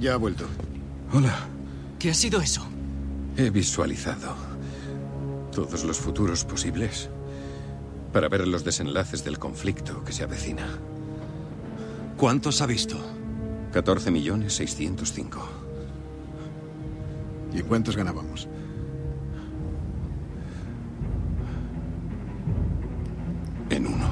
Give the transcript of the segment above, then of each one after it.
Ya ha vuelto. Hola. ¿Qué ha sido eso? He visualizado todos los futuros posibles para ver los desenlaces del conflicto que se avecina. ¿Cuántos ha visto? 14.605.000. ¿Y cuántos ganábamos? En uno.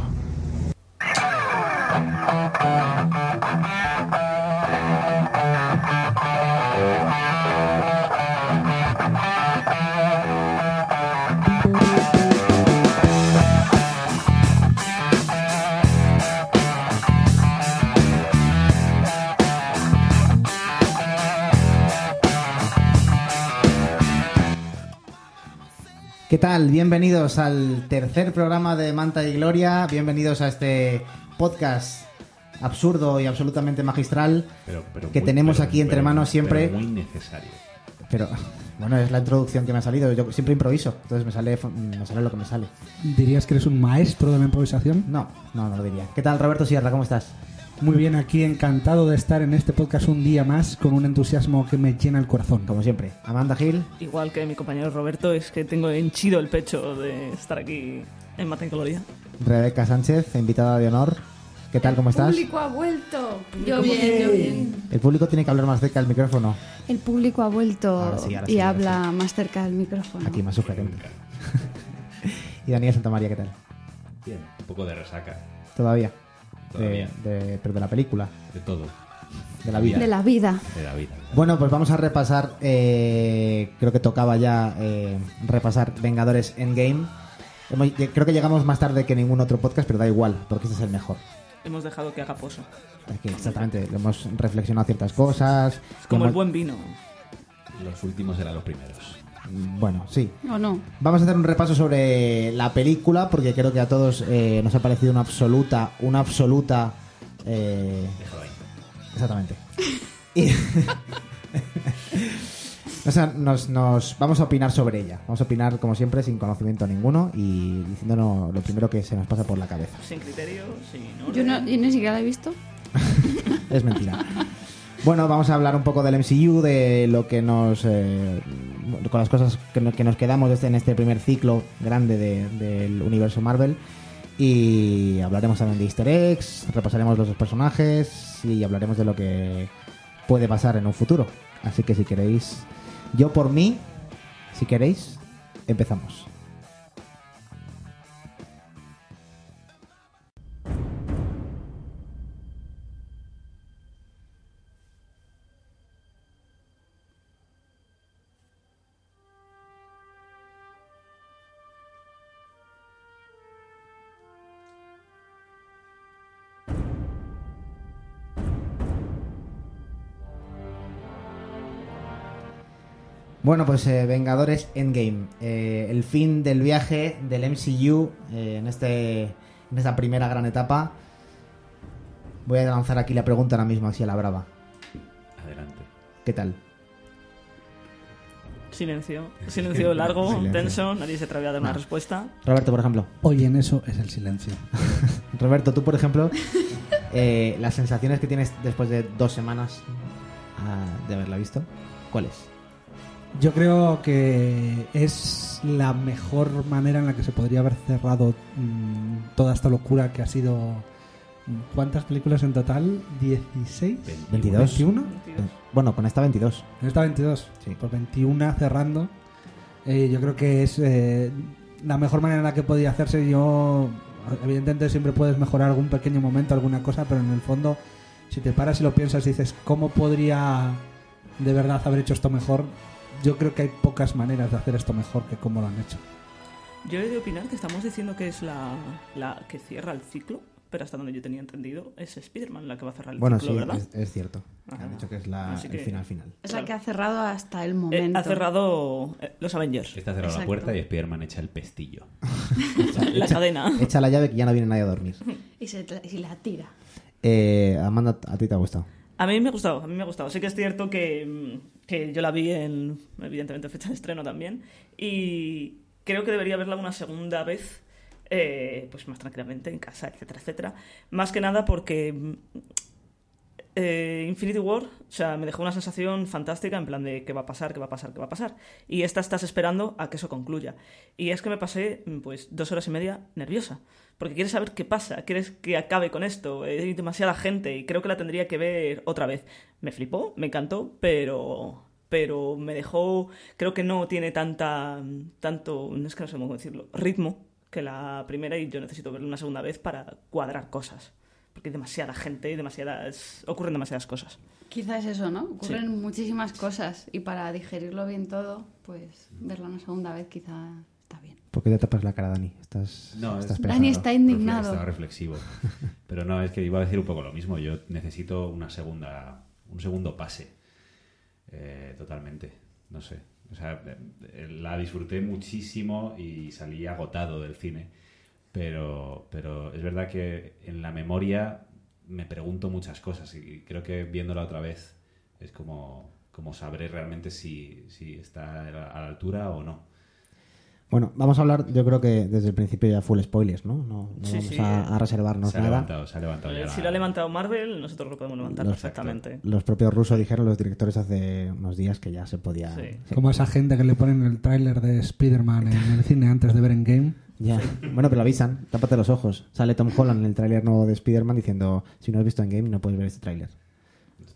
¿Qué tal? Bienvenidos al tercer programa de Manta y Gloria. Bienvenidos a este podcast absurdo y absolutamente magistral Pero- pero que muy- tenemos pero- aquí entre pero- manos siempre. pero muy necesario. Pero bueno, es la introducción que me ha salido. Yo siempre improviso, entonces me sale, me sale lo que me sale. ¿Dirías que eres un maestro de la improvisación? No, no, no lo diría. ¿Qué tal, Roberto Sierra? ¿Cómo estás? Muy bien, aquí encantado de estar en este podcast un día más con un entusiasmo que me llena el corazón. Como siempre. Amanda Gil. Igual que mi compañero Roberto, es que tengo henchido el pecho de estar aquí en Mata en Gloria. Rebeca Sánchez, invitada de honor. ¿Qué tal? ¿Cómo estás? El público ha vuelto. Yo bien, yo bien. El público tiene que hablar más cerca del micrófono. El público ha vuelto Ahora sí, ahora y sí, habla más cerca del micrófono. Aquí más sugerente. y Daniel Santamaría, ¿qué tal? Bien, un poco de resaca. Todavía. Todavía. De, de- pero de la película, De todo. de la vida. De la vida. De la vida. Bueno, pues vamos a repasar. eh, creo que tocaba ya eh, repasar Vengadores Endgame. Hemos- creo que llegamos más tarde que ningún otro podcast, pero da igual, porque este es el mejor. Hemos dejado que haga pozo. Aquí, exactamente, hemos reflexionado ciertas cosas. Es como el buen vino. Los últimos eran los primeros. Bueno, sí. ¿O no? Vamos a hacer un repaso sobre la película, porque creo que a todos eh, nos ha parecido una absoluta, una absoluta. eh, Déjalo ahí. Exactamente. Y- o sea, nos, nos vamos a opinar sobre ella. Vamos a opinar, como siempre, sin conocimiento ninguno y diciéndonos lo primero que se nos pasa por la cabeza. Sin criterios, sin. Yo, no, yo ni siquiera la he visto. Es mentira. Bueno, vamos a hablar un poco del MCU, de lo que nos. eh, con las cosas que, no- que nos quedamos en este primer ciclo grande de- del universo Marvel. Y hablaremos también de Easter eggs, repasaremos los dos personajes y hablaremos de lo que puede pasar en un futuro. Así que si queréis. Yo por mí, si queréis, empezamos. Bueno, pues eh, Vengadores Endgame. Eh, el fin del viaje del MCU eh, en, este, en esta primera gran etapa. Voy a lanzar aquí la pregunta ahora mismo, así a la brava. Adelante. ¿Qué tal? Silencio. Silencio largo, Silencio. tenso, nadie se atreve a dar una respuesta. Roberto, por ejemplo. Hoy en eso es el silencio. Roberto, tú, por ejemplo, eh, las sensaciones que tienes después de dos semanas ah, de haberla visto, ¿cuáles? Yo creo que es la mejor manera en la que se podría haber cerrado mm, toda esta locura que ha sido. mm, ¿Cuántas películas en total? ¿16? 22. ¿21? Bueno, con esta 22. ¿En esta 22? Sí. Por 21 cerrando. Eh, yo creo que es eh, la mejor manera en la que podía hacerse. Yo, evidentemente, siempre puedes mejorar algún pequeño momento, alguna cosa, pero en el fondo, si te paras y lo piensas y dices, ¿cómo podría de verdad haber hecho esto mejor? Yo creo que hay pocas maneras de hacer esto mejor que cómo lo han hecho. Yo he de opinar que estamos diciendo que es la, la que cierra el ciclo, pero hasta donde yo tenía entendido es Spider-Man la que va a cerrar el Bueno, ciclo, sí, ¿verdad? es, es cierto. Han dicho que es la, Así el que- final final. Es la que ha cerrado hasta el Eh, momento. ha cerrado eh, los Avengers. Está cerrada la puerta y Spiderman echa el pestillo. La cadena. Echa la llave que ya no viene nadie a dormir. Y, se, y la tira. Eh, Amanda, ¿a ti te ha gustado? A mí me ha gustado, a mí me ha gustado. Sí que es cierto que, mm, que yo la vi en, evidentemente, fecha de estreno también. Y creo que debería verla una segunda vez, eh, pues más tranquilamente, en casa, etcétera, etcétera. Más que nada porque mm, eh, Infinity War, o sea, me dejó una sensación fantástica en plan de qué va a pasar, qué va a pasar, qué va a pasar. Y esta estás esperando a que eso concluya. Y es que me pasé, mm, pues, dos horas y media nerviosa. Porque quieres saber qué pasa, quieres que acabe con esto. Hay demasiada gente y creo que la tendría que ver otra vez. Me flipó, me encantó, pero pero me dejó, creo que no tiene tanta, tanto, no es que no sé cómo decirlo, ritmo que la primera y yo necesito verla una segunda vez para cuadrar cosas. Porque hay demasiada gente y demasiadas, ocurren demasiadas cosas. Quizás eso, ¿no? Ocurren muchísimas cosas y para digerirlo bien todo, pues verla una segunda vez quizá está bien. ¿Por qué te tapas la cara, Dani? Estás, No, estás es- pensando. Dani está indignado. Estaba reflexivo. Pero no, es que iba a decir un poco lo mismo. Yo necesito una segunda, un segundo pase. Eh, totalmente. No sé. O sea, eh, la disfruté muchísimo y salí agotado del cine. Pero, pero es verdad que en la memoria me pregunto muchas cosas y creo que viéndola otra vez es como, como sabré realmente si, si está a la a la altura o no. Bueno, vamos a hablar, yo creo que desde el principio ya full spoilers, ¿no? No, no Sí, vamos sí. a, a reservarnos Se ha nada. levantado, se ha levantado ya Eh, la- si lo ha levantado Marvel, nosotros lo podemos levantar Los- perfectamente. Los propios rusos dijeron, los directores, hace unos días que ya se podía... Sí. sí. Como esa gente que le ponen el tráiler de Spider-Man en el cine antes de ver en game. Ya. Bueno, pero lo avisan, tápate los ojos. Sale Tom Holland en el tráiler nuevo de Spider-Man diciendo, si no has visto en game no puedes ver este tráiler.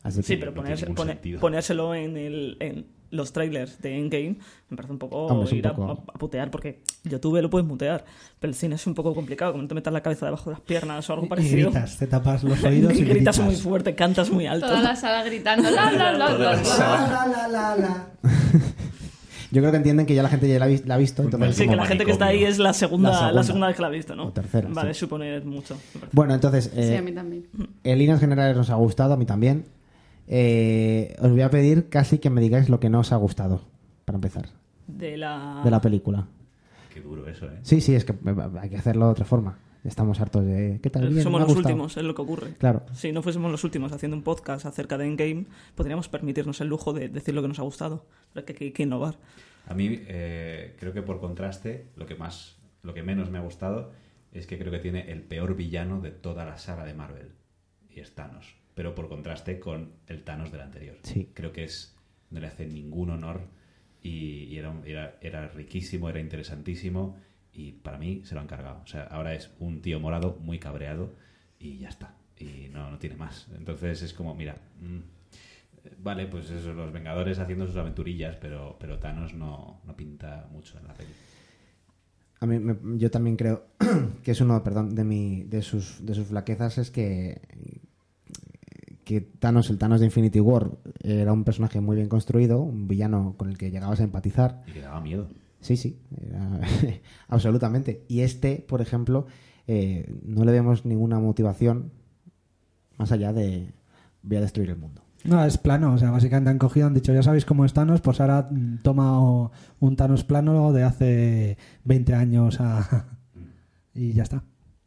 Así que, Sí, pero no ponerse- tiene ningún pone- sentido. ponérselo en, el, en los trailers de Endgame me parece un poco Hombre, un ir a- poco- A, a putear, porque YouTube lo puedes mutear, pero el cine es un poco complicado, como no te metas la cabeza debajo de las piernas o algo Y parecido. gritas, te tapas los oídos y gritas gritas. muy fuerte, cantas muy alto. Toda la sala gritando. La, la, la, la, la. Yo creo que entienden que ya la gente ya la ha, vis- la ha visto. Entonces, Sí, que la gente que está ahí es la segunda, La la segunda. segunda, vez que la ha visto, ¿no? O tercera, Vale, sí. suponer mucho. Bueno, entonces, Sí, eh, a mí también. en líneas generales nos ha gustado, a mí también. Eh, os voy a pedir casi que me digáis lo que no os ha gustado, para empezar, De la... de la película. Qué duro eso, ¿eh? Sí, sí, es que eh, hay que hacerlo de otra forma. Estamos hartos de... ¿Qué tal? Bien, Somos los gustado. últimos, es lo que ocurre. Claro. Si no fuésemos los últimos haciendo un podcast acerca de Endgame, podríamos permitirnos el lujo de decir lo que nos ha gustado. Pero es que hay que innovar. A mí eh, creo que por contraste, lo que más, lo que menos me ha gustado es que creo que tiene el peor villano de toda la saga de Marvel y es Thanos. Pero por contraste con el Thanos del anterior. Sí. Creo que es no le hace ningún honor y, y era, era, era riquísimo, era interesantísimo y para mí se lo han cargado. O sea, ahora es un tío morado muy cabreado y ya está. Y no, no tiene más. Entonces es como, mira, mm, vale, pues eso, los Vengadores haciendo sus aventurillas, pero, pero Thanos no, no pinta mucho en la peli. A mí, me- yo también creo que es uno, perdón, de, mi, de, sus, de sus flaquezas es que, que Thanos, el Thanos de Infinity War, era un personaje muy bien construido, un villano con el que llegabas a empatizar. Y que daba miedo. Sí, sí, era- absolutamente. Y este, por ejemplo, eh, no le vemos ninguna motivación más allá de voy a destruir el mundo. No, es plano. O sea, básicamente han cogido, han dicho, ya sabéis cómo es Thanos, pues ahora mm, toma un Thanos plano de hace 20 años a... y ya está.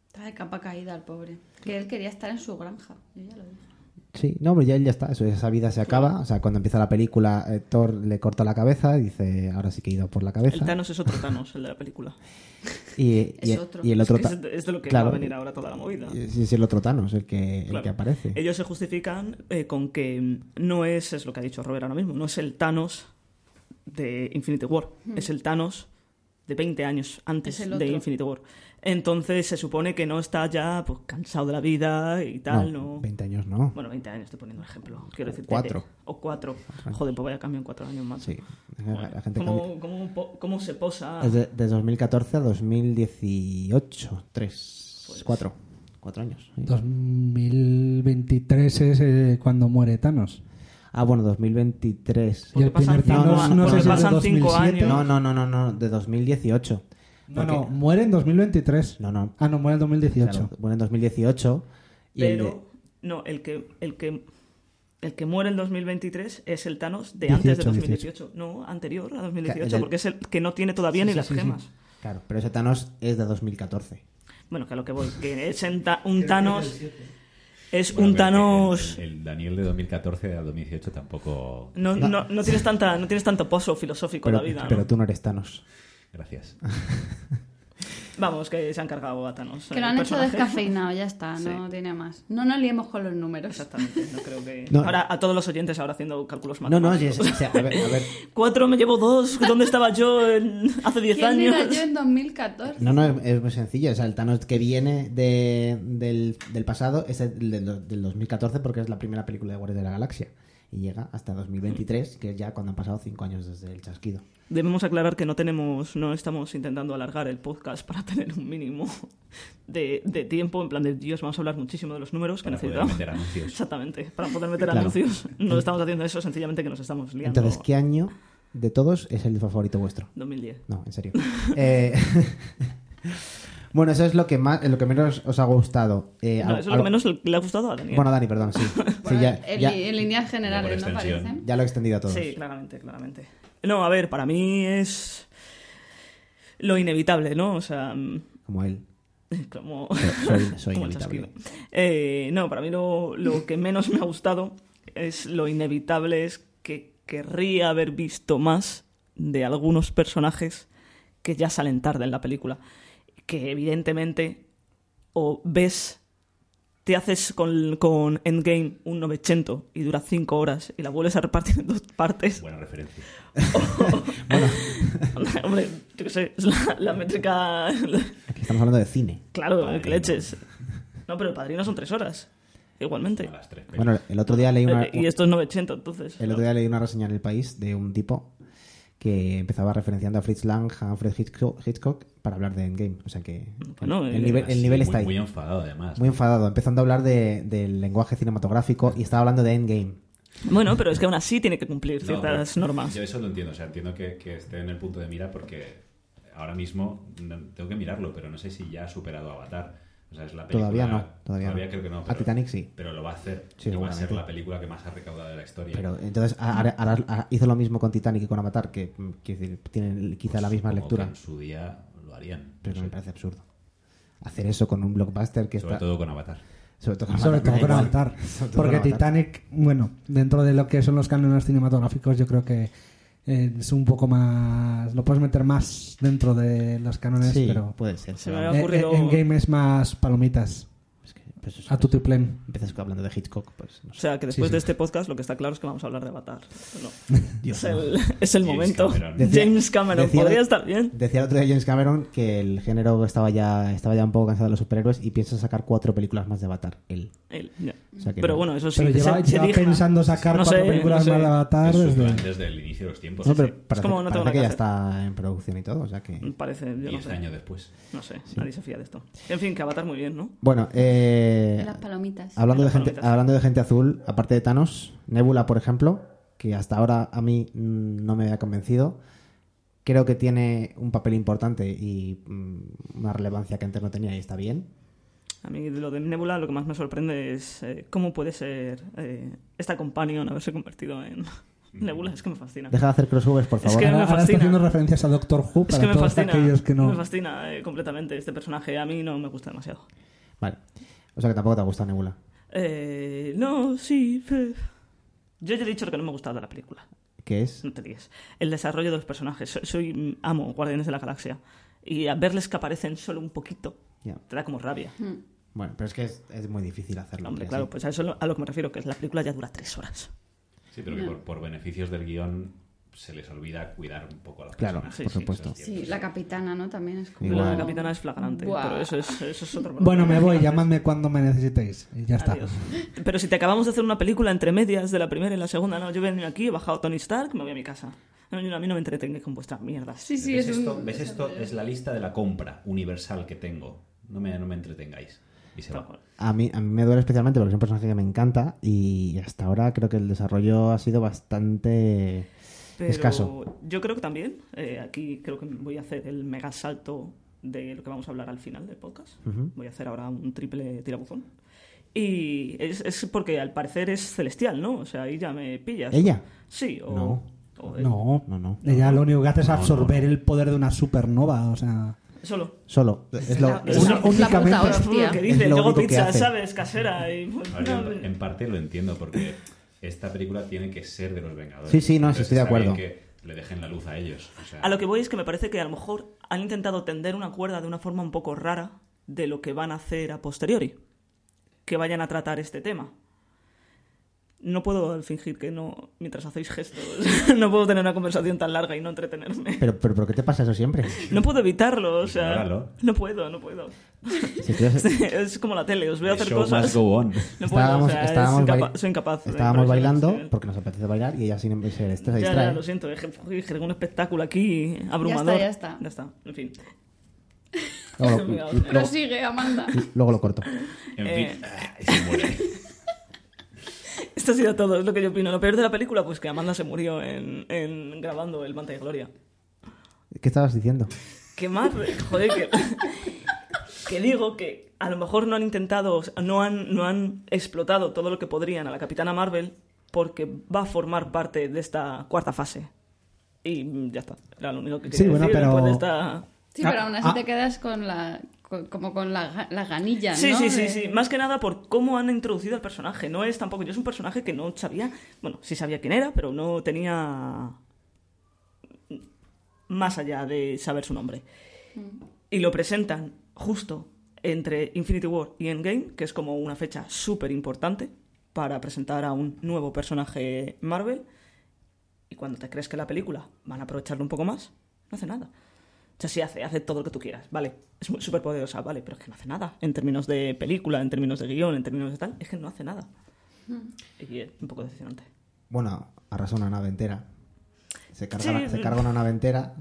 Está de capa caída el pobre. Que él quería estar en su granja. Yo ya lo dije. Sí, no, pero ya, ya está, eso, esa vida se acaba. O sea, cuando empieza la película, eh, Thor le corta la cabeza y dice, ahora sí que he ido por la cabeza. El Thanos es otro Thanos, el de la película. Y, Es y- otro. y el otro Es, que es de- lo que claro, va a venir ahora toda la movida. Es, es el otro Thanos el que, el que aparece. Ellos se justifican eh, con que no es, es lo que ha dicho Robert ahora mismo, no es el Thanos de Infinity War, es el Thanos de 20 años antes de. Infinity War. Entonces se supone que no está ya pues, cansado de la vida y tal, no, ¿no? 20 años no. Bueno, 20 años, estoy poniendo un ejemplo. Quiero decir, cuatro. O cuatro. Joder, pues vaya cambio en cuatro años más. Sí, Bueno, la gente cambia. ¿cómo, cómo, cómo se posa? Es de, de 2014 a 2018. Tres. Pues- Cuatro. Cuatro años. sí. 2023 es eh, cuando muere Thanos. Ah, bueno, 2023. Y el primer Thanos no si es de pasan cinco 2007. años. No, no, no, no, no, de 2018. No, Porque- no, muere en 2023. No, no. Ah, no, muere en 2018. Claro, bueno, en 2018. Y el Pero, de- no, el que, el que el que muere en 2023 es el Thanos de 18, antes de 2018. No, anterior a 2018, del- porque es el que no tiene todavía Sí, ni sí, las sí, sí. gemas. Claro, pero ese Thanos es de 2014. Bueno, que a lo que voy, que es un Thanos... Es Bueno, un Thanos... El, el Daniel de 2014 a 2018 tampoco. No, no, no tienes tanta, no tienes tanto pozo filosófico Pero, en la vida. ¿no? pero tú no eres Thanos. Gracias. Vamos, que se han cargado a Thanos. Que lo han hecho descafeinado, ya está, Sí. no tiene más. No nos liemos con los números. Exactamente, no creo que... No. Ahora, a todos los oyentes ahora haciendo cálculos No, no, matemáticos. sí, sí, sí, a ver, a ver. Cuatro, me llevo dos. ¿Dónde estaba yo en- hace diez ¿Quién años? era yo en 2014? No, no, es, es muy sencillo. O sea, el Thanos que viene de- del, del pasado es el del, del 2014 porque es la primera película de Guardias de la Galaxia. Y llega hasta 2023, que es ya cuando han pasado cinco años desde el chasquido. Debemos aclarar que no tenemos, no estamos intentando alargar el podcast para tener un mínimo de, de tiempo. En plan de Dios, vamos a hablar muchísimo de los números que Para poder necesitamos. meter anuncios. Exactamente, para poder meter Claro. anuncios. No estamos haciendo eso, sencillamente que nos estamos liando. Entonces, ¿qué año de todos es el favorito vuestro? 2010. No, en serio. Eh, bueno, eso es lo que más, lo que menos os ha gustado. Eh, No, eso es lo que menos le ha gustado a Daniel. Bueno, Dani, perdón, sí. Ya, en, ya- en líneas generales, ¿no parece? ya lo he extendido a todos. Sí, claramente, claramente. No, a ver, para mí es lo inevitable, ¿no? O sea, mm, Como él. como, Soy, soy como inevitable. Eh, no, para mí lo, lo que menos me ha gustado es lo inevitable es que querría haber visto más de algunos personajes que ya salen tarde en la película. Que evidentemente o ves, te haces con, con Endgame un 900 y dura 5 horas y la vuelves a repartir en dos partes. Buena referencia. Hombre, yo qué sé, es la, la métrica... Aquí estamos hablando de cine. Claro, Padrino. que leches. No, pero el padrino son 3 horas. Igualmente. A las tres Bueno, el otro día leí una, Eh, y esto es 900, entonces. el otro día leí una reseña en El País de un tipo que empezaba referenciando a Fritz Lang, a Alfred Hitchcock, para hablar de Endgame. O sea que Bueno, el eh, nivel, el Sí, nivel muy- está ahí. Muy enfadado, además. Muy enfadado, empezando a hablar de- del lenguaje cinematográfico y estaba hablando de Endgame. Bueno, pero es que aún así tiene que cumplir ciertas normas. Yo eso lo entiendo, o sea, entiendo que, que esté en el punto de mira porque ahora mismo tengo que mirarlo, pero no sé si ya ha superado Avatar. O sea, es la película... Todavía no, todavía no. creo que no. A pero- Titanic sí. Pero lo va a hacer. Sí, y va a ser la película que más ha recaudado de la historia. Pero entonces ahora- hizo lo mismo con Titanic y con Avatar, que mm, tienen quizá la misma lectura, que en su día lo harían. pero no me parece absurdo. Hacer eso con un blockbuster que Sobre está... todo con Avatar. Sobre todo con Sobre Avatar, todo con igual. Avatar. Sobre todo Porque con Avatar. Titanic, bueno, dentro de lo que son los cánones cinematográficos, yo creo que es un poco más. Lo puedes meter más dentro de los cánones, Sí, pero. puede ser. Se me eh, ocurrido- eh, Endgame es más palomitas. Es que, pues, eso, A tu plen. Empiezas hablando de Hitchcock, pues no O sé. sea, que después Sí, sí. de este podcast lo que está claro es que vamos a hablar de Avatar. No. Dios, es, no. el, es el James momento. Cameron. Decía- James Cameron, decía- podría estar bien. Decía el otro día James Cameron que el género estaba ya, estaba ya un poco cansado de los superhéroes y piensa sacar cuatro películas más de Avatar. Él. Él. O sea que Pero no. bueno, eso sí. Pero lleva, se- se lleva elija. pensando sacar No cuatro sé, películas no sé. más de Avatar Es desde. desde el inicio de los tiempos. No, pero sí. parece, como no tengo parece que nada ya que está en producción y todo, o sea que... Parece, yo no sé. años después. No sé, nadie se fía de esto. En fin, que Avatar muy bien, ¿no? Bueno, eh, Las palomitas. hablando, de Las gente, palomitas. hablando de gente azul, aparte de Thanos, Nebula, por ejemplo, que hasta ahora a mí mm, no me había convencido, creo que tiene un papel importante y mm, una relevancia que antes no tenía y está bien. A mí de lo de Nebula lo que más me sorprende es eh, cómo puede ser eh, esta companion haberse convertido en Nebula. Es que me fascina. Deja de hacer crossovers, por Es favor. que- Ahora, me ahora está fascina. haciendo referencias a Doctor Who Es para que me todos fascina, aquellos que no. me fascina eh, completamente este personaje. A mí no me gusta demasiado. Vale. O sea que tampoco te gusta Nebula. Eh, no, sí. Yo ya he dicho que no me gustaba de la película. ¿Qué es? No te líes. El desarrollo de los personajes. Soy, soy- mm, amo Guardianes de la Galaxia. Y a verles que aparecen solo un poquito, Ya. te da como rabia. Bueno, pero es que es, es muy difícil hacerlo. Hombre, así. claro, pues a eso es lo- a lo que me refiero, que la película ya dura tres horas. Sí, pero que por, por beneficios del guion se les olvida cuidar un poco a los Claro, personajes. por sí, supuesto. Sí, la capitana, ¿no? También es como... Igual. La capitana es flagrante, Buah. pero eso es, eso es otro Bueno, me voy, problema. llamadme cuando me necesitéis. Y ya está. Adiós. Pero si te acabamos de hacer una película entre medias de la primera y la segunda, no, yo vengo aquí, he bajado Tony Stark, me voy a mi casa. No, yo- a mí no me entretengáis con vuestras mierdas. Sí, sí, ¿Ves es esto? un... ¿Ves esto? Es la lista de la compra universal que tengo. No me, no me entretengáis. Y se va. A mí, a mí me duele especialmente porque es un personaje que me encanta y hasta ahora creo que el desarrollo ha sido bastante Pero escaso. yo creo que también, eh, aquí creo que voy a hacer el mega salto de lo que vamos a hablar al final del podcast. Ujú. Voy a hacer ahora un triple tirabuzón. Y es, es porque al parecer es celestial, ¿no? O sea, ahí ya me pillas. ¿Ella? Sí, o... No. o él. No, No, no. Ella lo único que hace es absorber el poder de una supernova, o sea... Solo. Solo. Es lo, Es es- la- es la puta únicamente- hostia. Lo que Es dice, luego único que pizza, hace. ¿sabes? Casera y... pues, no, en, en parte lo entiendo porque esta película tiene que ser de los Vengadores. Sí, sí, no, Entonces estoy de acuerdo. que le dejen la luz a ellos. o sea, A lo que voy es que me parece que a lo mejor han intentado tender una cuerda de una forma un poco rara de lo que van a hacer a posteriori. Que vayan a tratar este tema. No puedo fingir que no, mientras hacéis gestos, no puedo tener una conversación tan larga y no entretenerme. Pero, pero ¿por qué te pasa eso siempre? No puedo evitarlo, o sea, Ignóralo. no puedo, no puedo. Si estuvieras- Es como la tele, os veo the hacer show must cosas. go on. No puedo, estábamos, o sea, es estábamos, incapa- soy incapaz. de estábamos bailando sí. porque nos apetece bailar y ella sin ser esto se Ya, distrae. ya, lo siento, es un espectáculo aquí abrumador. ya está. Ya está, en fin. Luego, lo- luego- Prosigue, Amanda. luego lo corto. En Eh. fin, ah, se muere. Esto ha sido todo, es lo que yo opino. Lo peor de la película, pues que Amanda se murió en, en grabando el Manta y Gloria. ¿Qué estabas diciendo? ¿Qué más? Joder, que, que digo que a lo mejor no han intentado, no han, no han explotado todo lo que podrían a la Capitana Marvel porque va a formar parte de esta cuarta fase. Y ya está, era lo único que quería Sí, bueno, decir pero- después de esta... Sí, pero Ah, aún así ah. te quedas con la... como con la, la ganilla, Sí, ¿no? sí, sí, De- sí. Más que nada por cómo han introducido al personaje. No es tampoco. Yo es un personaje que no sabía. Bueno, sí sabía quién era, pero no tenía. Más allá de saber su nombre. Y lo presentan justo entre Infinity War y Endgame, que es como una fecha súper importante para presentar a un nuevo personaje Marvel. Y cuando te crees que la película van a aprovecharlo un poco más, no hace nada. O sea, sí hace, hace todo lo que tú quieras, vale. Es muy- súper poderosa, vale, pero es que no hace nada. En términos de película, en términos de guion, en términos de tal, es que no hace nada. Y es un poco decepcionante. Bueno, arrasa una nave entera. Se carga, Sí, la- se mm. carga una nave entera,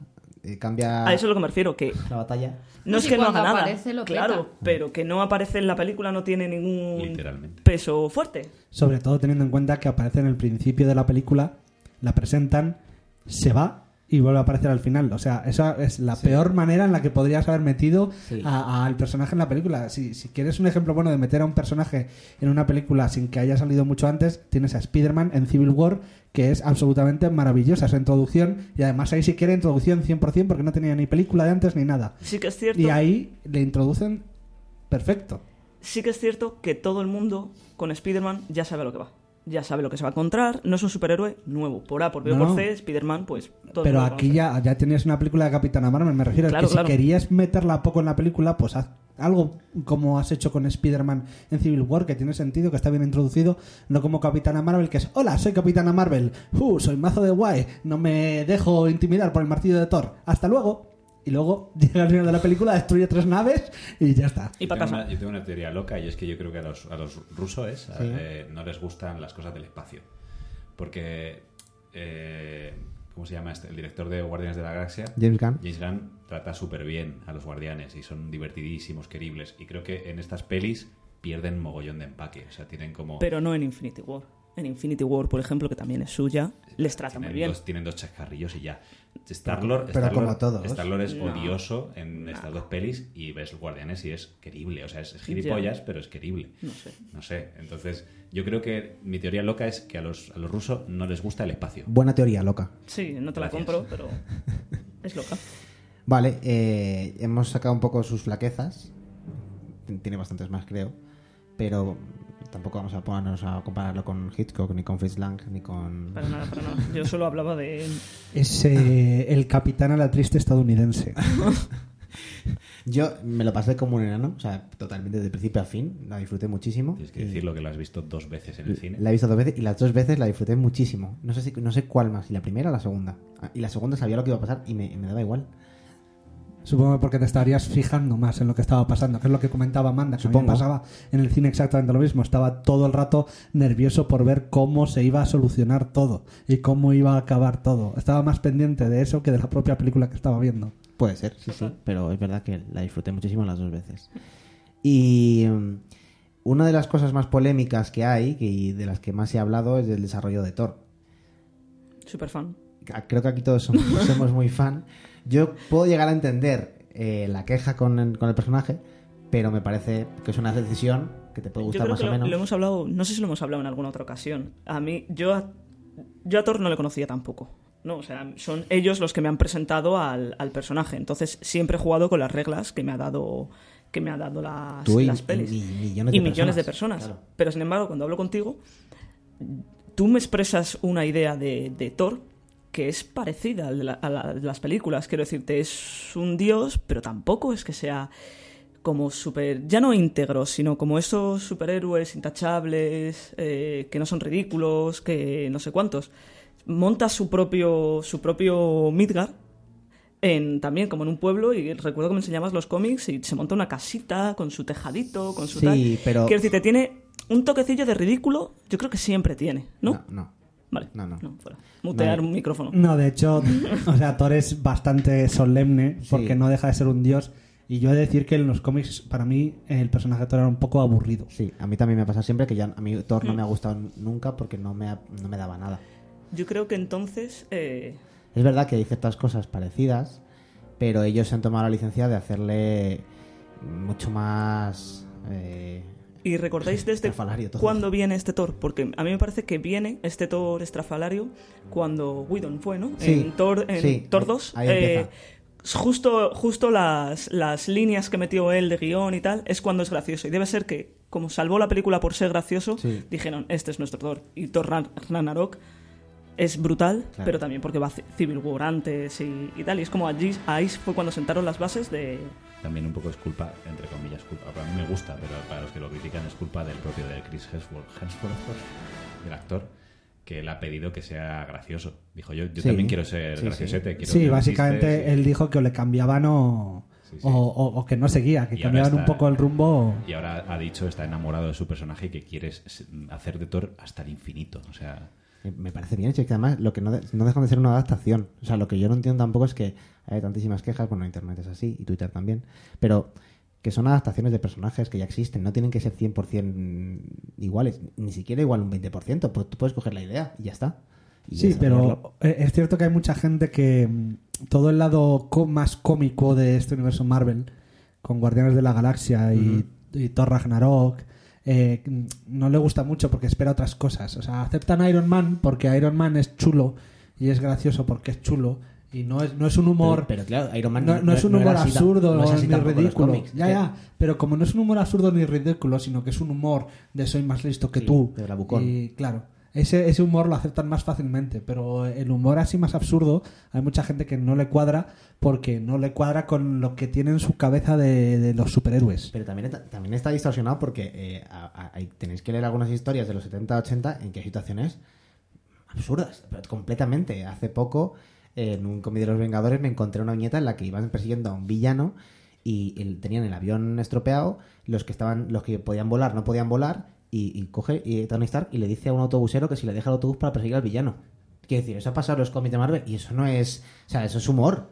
eh, cambia A eso es lo que me refiero, que la batalla. no es Sí, que no haga nada. lo claro, peta. pero que no aparece en la película no tiene ningún Literalmente. peso fuerte. Sobre todo teniendo en cuenta que aparece en el principio de la película, la presentan, se va y vuelve a aparecer al final. O sea, esa es la peor manera en la que podrías haber metido Sí. a- al personaje en la película. Si, si quieres un ejemplo bueno de meter a un personaje en una película sin que haya salido mucho antes, tienes a Spider-Man en Civil War, que es absolutamente maravillosa esa introducción. Y además ahí sí quiere introducción 100% porque no tenía ni película de antes ni nada. Sí que es cierto. Y ahí le introducen perfecto. sí que es cierto que todo el mundo con Spider-Man ya sabe a lo que va. Ya sabe lo que se va a encontrar. No es un superhéroe nuevo. Por A, por B o No, por. C, Spider-Man, pues todo Pero aquí ya, ya tenías una película de Capitana Marvel, me refiero. Claro, que claro. si querías meterla poco en la película, pues haz algo como has hecho con Spider-Man en Civil War, que tiene sentido, que está bien introducido, no como Capitana Marvel, que es, hola, soy Capitana Marvel, uh, soy mazo de guay, no me dejo intimidar por el martillo de Thor, hasta luego. Y luego llega el final de la película, destruye tres naves y ya está. Y Yo para tengo casa. una- yo tengo una teoría loca y es que yo creo que a los, a los rusos es, eh, no les gustan las cosas del espacio. Porque, eh, ¿cómo se llama este? El director de Guardianes de la Galaxia, James Gunn. James Gunn, trata súper bien a los guardianes y son divertidísimos, queribles. Y creo que en estas pelis pierden mogollón de empaque. O sea, tienen como... Pero no en Infinity War. En Infinity War, por ejemplo, que también es suya, les trata tienen muy bien. Dos, tienen dos chascarrillos y ya. Star-Lord Pero como todos. Star-Lord es No. odioso en estas dos pelis y ves Guardianes y es querible. O sea, es gilipollas, pero es querible. No sé. No sé. Entonces, yo creo que mi teoría loca es que a los, a los rusos no les gusta el espacio. Buena teoría, loca. Sí, no te la compro, pero es loca. Vale, eh, hemos sacado un poco sus flaquezas. Tiene bastantes más, creo. Pero tampoco vamos a ponernos a compararlo con Hitchcock, ni con Fritz Lang, ni con... Para nada, para nada. Yo solo hablaba de... Es eh, el capitán a la triste estadounidense. Yo me lo pasé como un enano, o sea, totalmente de principio a fin. La disfruté muchísimo. Tienes que decirlo que lo has visto dos veces en el cine. La he visto dos veces y las dos veces la disfruté muchísimo. No sé si, no sé cuál más, si la primera o la segunda. Ah, Y la segunda sabía lo que iba a pasar y me, me daba igual. Supongo que porque te estarías fijando más en lo que estaba pasando, que es lo que comentaba Amanda, que a mí me Supongo. pasaba en el cine exactamente lo mismo. Estaba todo el rato nervioso por ver cómo se iba a solucionar todo y cómo iba a acabar todo. Estaba más pendiente de eso que de la propia película que estaba viendo. Puede ser, sí, sí. Pero es verdad que la disfruté muchísimo las dos veces. Y mm, una de las cosas más polémicas que hay que- y de las que más se ha hablado es del desarrollo de Thor. Super fan. Creo que aquí todos somos, somos muy fan. Yo puedo llegar a entender eh, la queja con el, con el personaje, pero me parece que es una decisión que te puede Yo gustar creo más que o lo, menos. lo hemos hablado, no sé si lo hemos hablado en alguna otra ocasión. A mí, yo a, yo a Thor no le conocía tampoco. No, o sea, son ellos los que me han presentado al, al personaje. Entonces siempre he jugado con las reglas que me ha dado que me ha dado las, Tú y- las pelis. y millones de personas, personas. claro. Pero sin embargo, cuando hablo contigo, tú me expresas una idea de, de Thor que es parecida a, la- a la- de las películas. Quiero decirte, es un dios, pero tampoco es que sea como super, ya no íntegro, sino como esos superhéroes intachables, eh, que no son ridículos, que no sé cuántos. Monta su propio, su propio Midgard, en, también como en un pueblo, y recuerdo que me enseñabas los cómics y se monta una casita con su tejadito, con su Sí, tal. pero- Quiero decirte, tiene un toquecillo de ridículo, yo creo que siempre tiene, ¿no? No, no. Vale. No, no. fuera. Mutear un micrófono. No, de hecho, o sea, Thor es bastante solemne porque Sí. no deja de ser un dios. Y yo he de decir que en los cómics, para mí, el personaje de Thor era un poco aburrido. Sí, a mí también me pasa siempre que ya a mí Thor no Mm. me ha gustado nunca porque no me, ha- no me daba nada. Yo creo que entonces... eh, Es verdad que hay ciertas cosas parecidas, pero ellos se han tomado la licencia de hacerle mucho más... eh, ¿Y recordáis desde todo. cuándo viene este Thor? Porque a mí me parece que viene este Thor estrafalario cuando Whedon fue, ¿no? Sí, en Thor, en sí, Thor ahí- 2. ahí eh, empieza. justo justo las, las líneas que metió él de guion y tal es cuando es gracioso. Y debe ser que, como salvó la película por ser gracioso, Sí. dijeron, este es nuestro Thor. Y Thor Ran- Ragnarok es brutal, Claro. pero también porque va Ci- Civil War antes y, y tal. Y es como allí, ahí fue cuando sentaron las bases de... También un poco es culpa, entre comillas, culpa. Para mí me gusta, pero para los que lo critican es culpa del propio de Chris Hemsworth, Hemsworth, el actor, que él ha pedido que sea gracioso. Dijo yo, yo Sí. también quiero ser Sí, sí. graciosete. quiero Sí, básicamente él dijo que o le cambiaban o, Sí, sí. o, o- o que no seguía, que Y cambiaban un poco el rumbo. Y ahora ha dicho, está enamorado de su personaje y que quiere s- hacer de Thor hasta el infinito. O sea, Me- Me parece bien, es que además lo que no, de- no dejan de ser una adaptación. O sea, lo que yo no entiendo tampoco es que hay tantísimas quejas, bueno, Internet es así y Twitter también, pero que son adaptaciones de personajes que ya existen, no tienen que ser 100% iguales, ni siquiera igual un 20%, pues tú puedes coger la idea y ya está. Y Sí, pero eh, es cierto que hay mucha gente que mm, todo el lado más cómico de este universo Marvel, con Guardianes de la Galaxia y, y Thor Ragnarok, eh, no le gusta mucho porque espera otras cosas. O sea, aceptan Iron Man porque Iron Man es chulo y es gracioso porque es chulo y no es, no es un humor... Pero, pero claro, Iron Man no, no es un humor absurdo no es así ni ridículo. cómics. Ya, ya. Pero como no es un humor absurdo ni ridículo, sino que es un humor de soy más listo que Sí, tú. de bravucón. Y claro, ese, ese humor lo aceptan más fácilmente. Pero el humor así más absurdo, hay mucha gente que no le cuadra porque no le cuadra con lo que tiene en su cabeza de, de los superhéroes. Pero también, también está distorsionado porque eh, tenéis que leer algunas historias de los 70-80 en que hay situaciones absurdas, pero completamente. Hace poco, en un cómic de los Vengadores, me encontré una viñeta en la que iban persiguiendo a un villano y tenían el avión estropeado, los que estaban, los que podían volar no podían volar, y, y coge y Tony Stark y le dice a un autobusero que si le deja el autobús para perseguir al villano. Quiero decir, eso ha pasado en los cómics de Marvel y eso no es, o sea, eso es humor,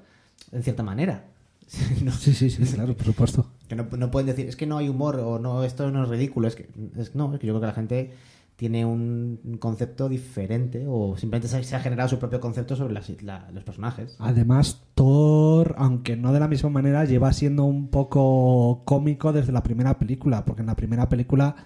en cierta manera. No- Sí, sí, sí, claro, por supuesto. que no, no pueden decir, es que no hay humor o no, esto no es ridículo. Es que, es, no, es que yo creo que la gente tiene un concepto diferente o simplemente se, se ha generado su propio concepto sobre las- la- los personajes. Además, Thor, aunque no de la misma manera, lleva siendo un poco cómico desde la primera película, porque en la primera película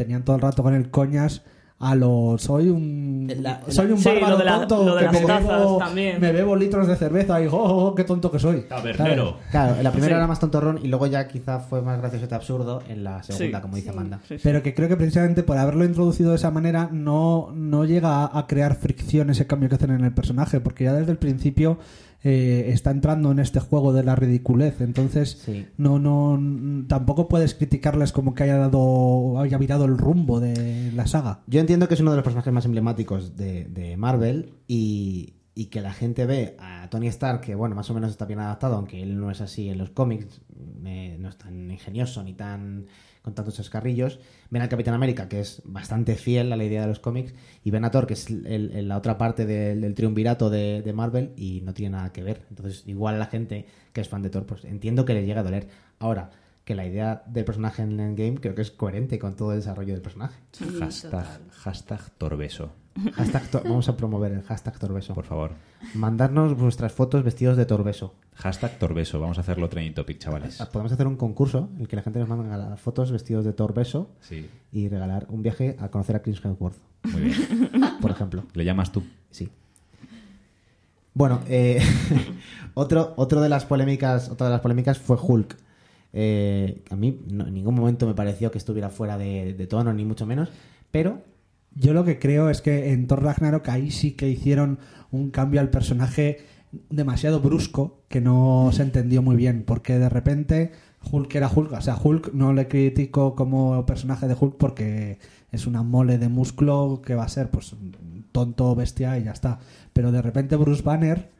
tenían todo el rato con el coñas a lo soy un La- soy un Sí, bárbaro lo de la- tonto lo de que las me tazas bebo, también. me bebo litros de cerveza y oh, oh, oh, qué tonto que soy tabernero. Claro, la primera Sí. era más tontorrón y luego ya quizá fue más gracioso y absurdo en la segunda, Sí. como dice Amanda. Sí, sí. Pero que creo que precisamente por haberlo introducido de esa manera no, no llega a, a crear fricción ese cambio que hacen en el personaje, porque ya desde el principio eh, está entrando en este juego de la ridiculez. Entonces, Sí. no, no, tampoco puedes criticarles como que haya dado, haya virado el rumbo de la saga. Yo entiendo que es uno de los personajes más emblemáticos de, de Marvel y, y que la gente ve a Tony Stark, que bueno, más o menos está bien adaptado, aunque él no es así en los cómics, eh, no es tan ingenioso ni tan con tantos escarrillos. Ven al Capitán América, que es bastante fiel a la idea de los cómics, y ven a Thor, que es el- la otra parte del, triunvirato de, de Marvel, y no tiene nada que ver. Entonces, igual la gente que es fan de Thor, pues entiendo que le llega a doler. Ahora, que la idea del personaje en Endgame creo que es coherente con todo el desarrollo del personaje. Sí, hashtag, Torbeso, Hashtag vamos a promover el hashtag Torbeso. por favor. Mandarnos vuestras fotos vestidos de Torbeso. Hashtag Torbeso. Vamos a hacerlo trending topic, chavales. Podemos hacer un concurso en el que la gente nos manda las fotos vestidos de Torbeso Sí, y regalar un viaje a conocer a Chris Hemsworth, muy bien. por ejemplo. Le llamas tú. Sí. Bueno, eh, otro, otro de las polémicas, otra de las polémicas fue Hulk. Eh, a mí no- en ningún momento me pareció que estuviera fuera de, tono, ni mucho menos, pero Yo lo que creo es que en Thor Ragnarok ahí sí que hicieron un cambio al personaje demasiado brusco que no se entendió muy bien, porque de repente Hulk era Hulk, o sea, Hulk no le critico como personaje de Hulk porque es una mole de músculo que va a ser pues tonto, bestia y ya está, pero de repente Bruce Banner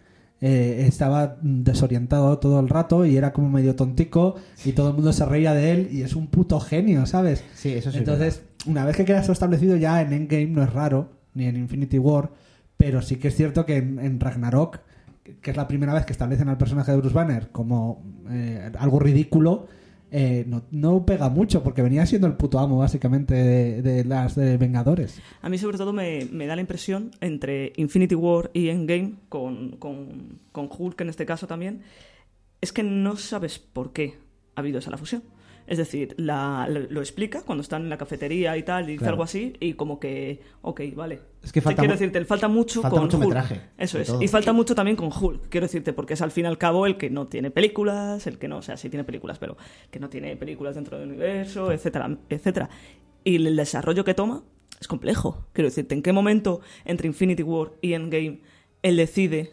eh, estaba desorientado todo el rato y era como medio tontico y todo el mundo se reía de él y es un puto genio, ¿sabes? sí, eso sí. es Entonces, una vez que queda eso establecido ya en Endgame no es raro, ni en Infinity War, pero sí que es cierto que en, en Ragnarok, que es la primera vez que establecen al personaje de Bruce Banner como eh, algo ridículo, eh, no, no pega mucho, porque venía siendo el puto amo básicamente de, las de Vengadores. A mí sobre todo me, me da la impresión entre Infinity War y Endgame, con, con, con Hulk en este caso también, es que no sabes por qué ha habido esa la fusión. Es decir, la, lo, lo explica cuando están en la cafetería y tal, y dice Claro. algo así, y como que, ok, vale. Es que falta quiero mu- decirte, falta mucho falta con mucho Hulk. metraje, Eso es. todo. Y falta mucho también con Hulk, quiero decirte, porque es al fin y al cabo el que no tiene películas, el que no, o sea, sí tiene películas, pero que no tiene películas dentro del universo, etcétera, etcétera. Y el desarrollo que toma es complejo. Quiero decirte, ¿en qué momento entre Infinity War y Endgame él decide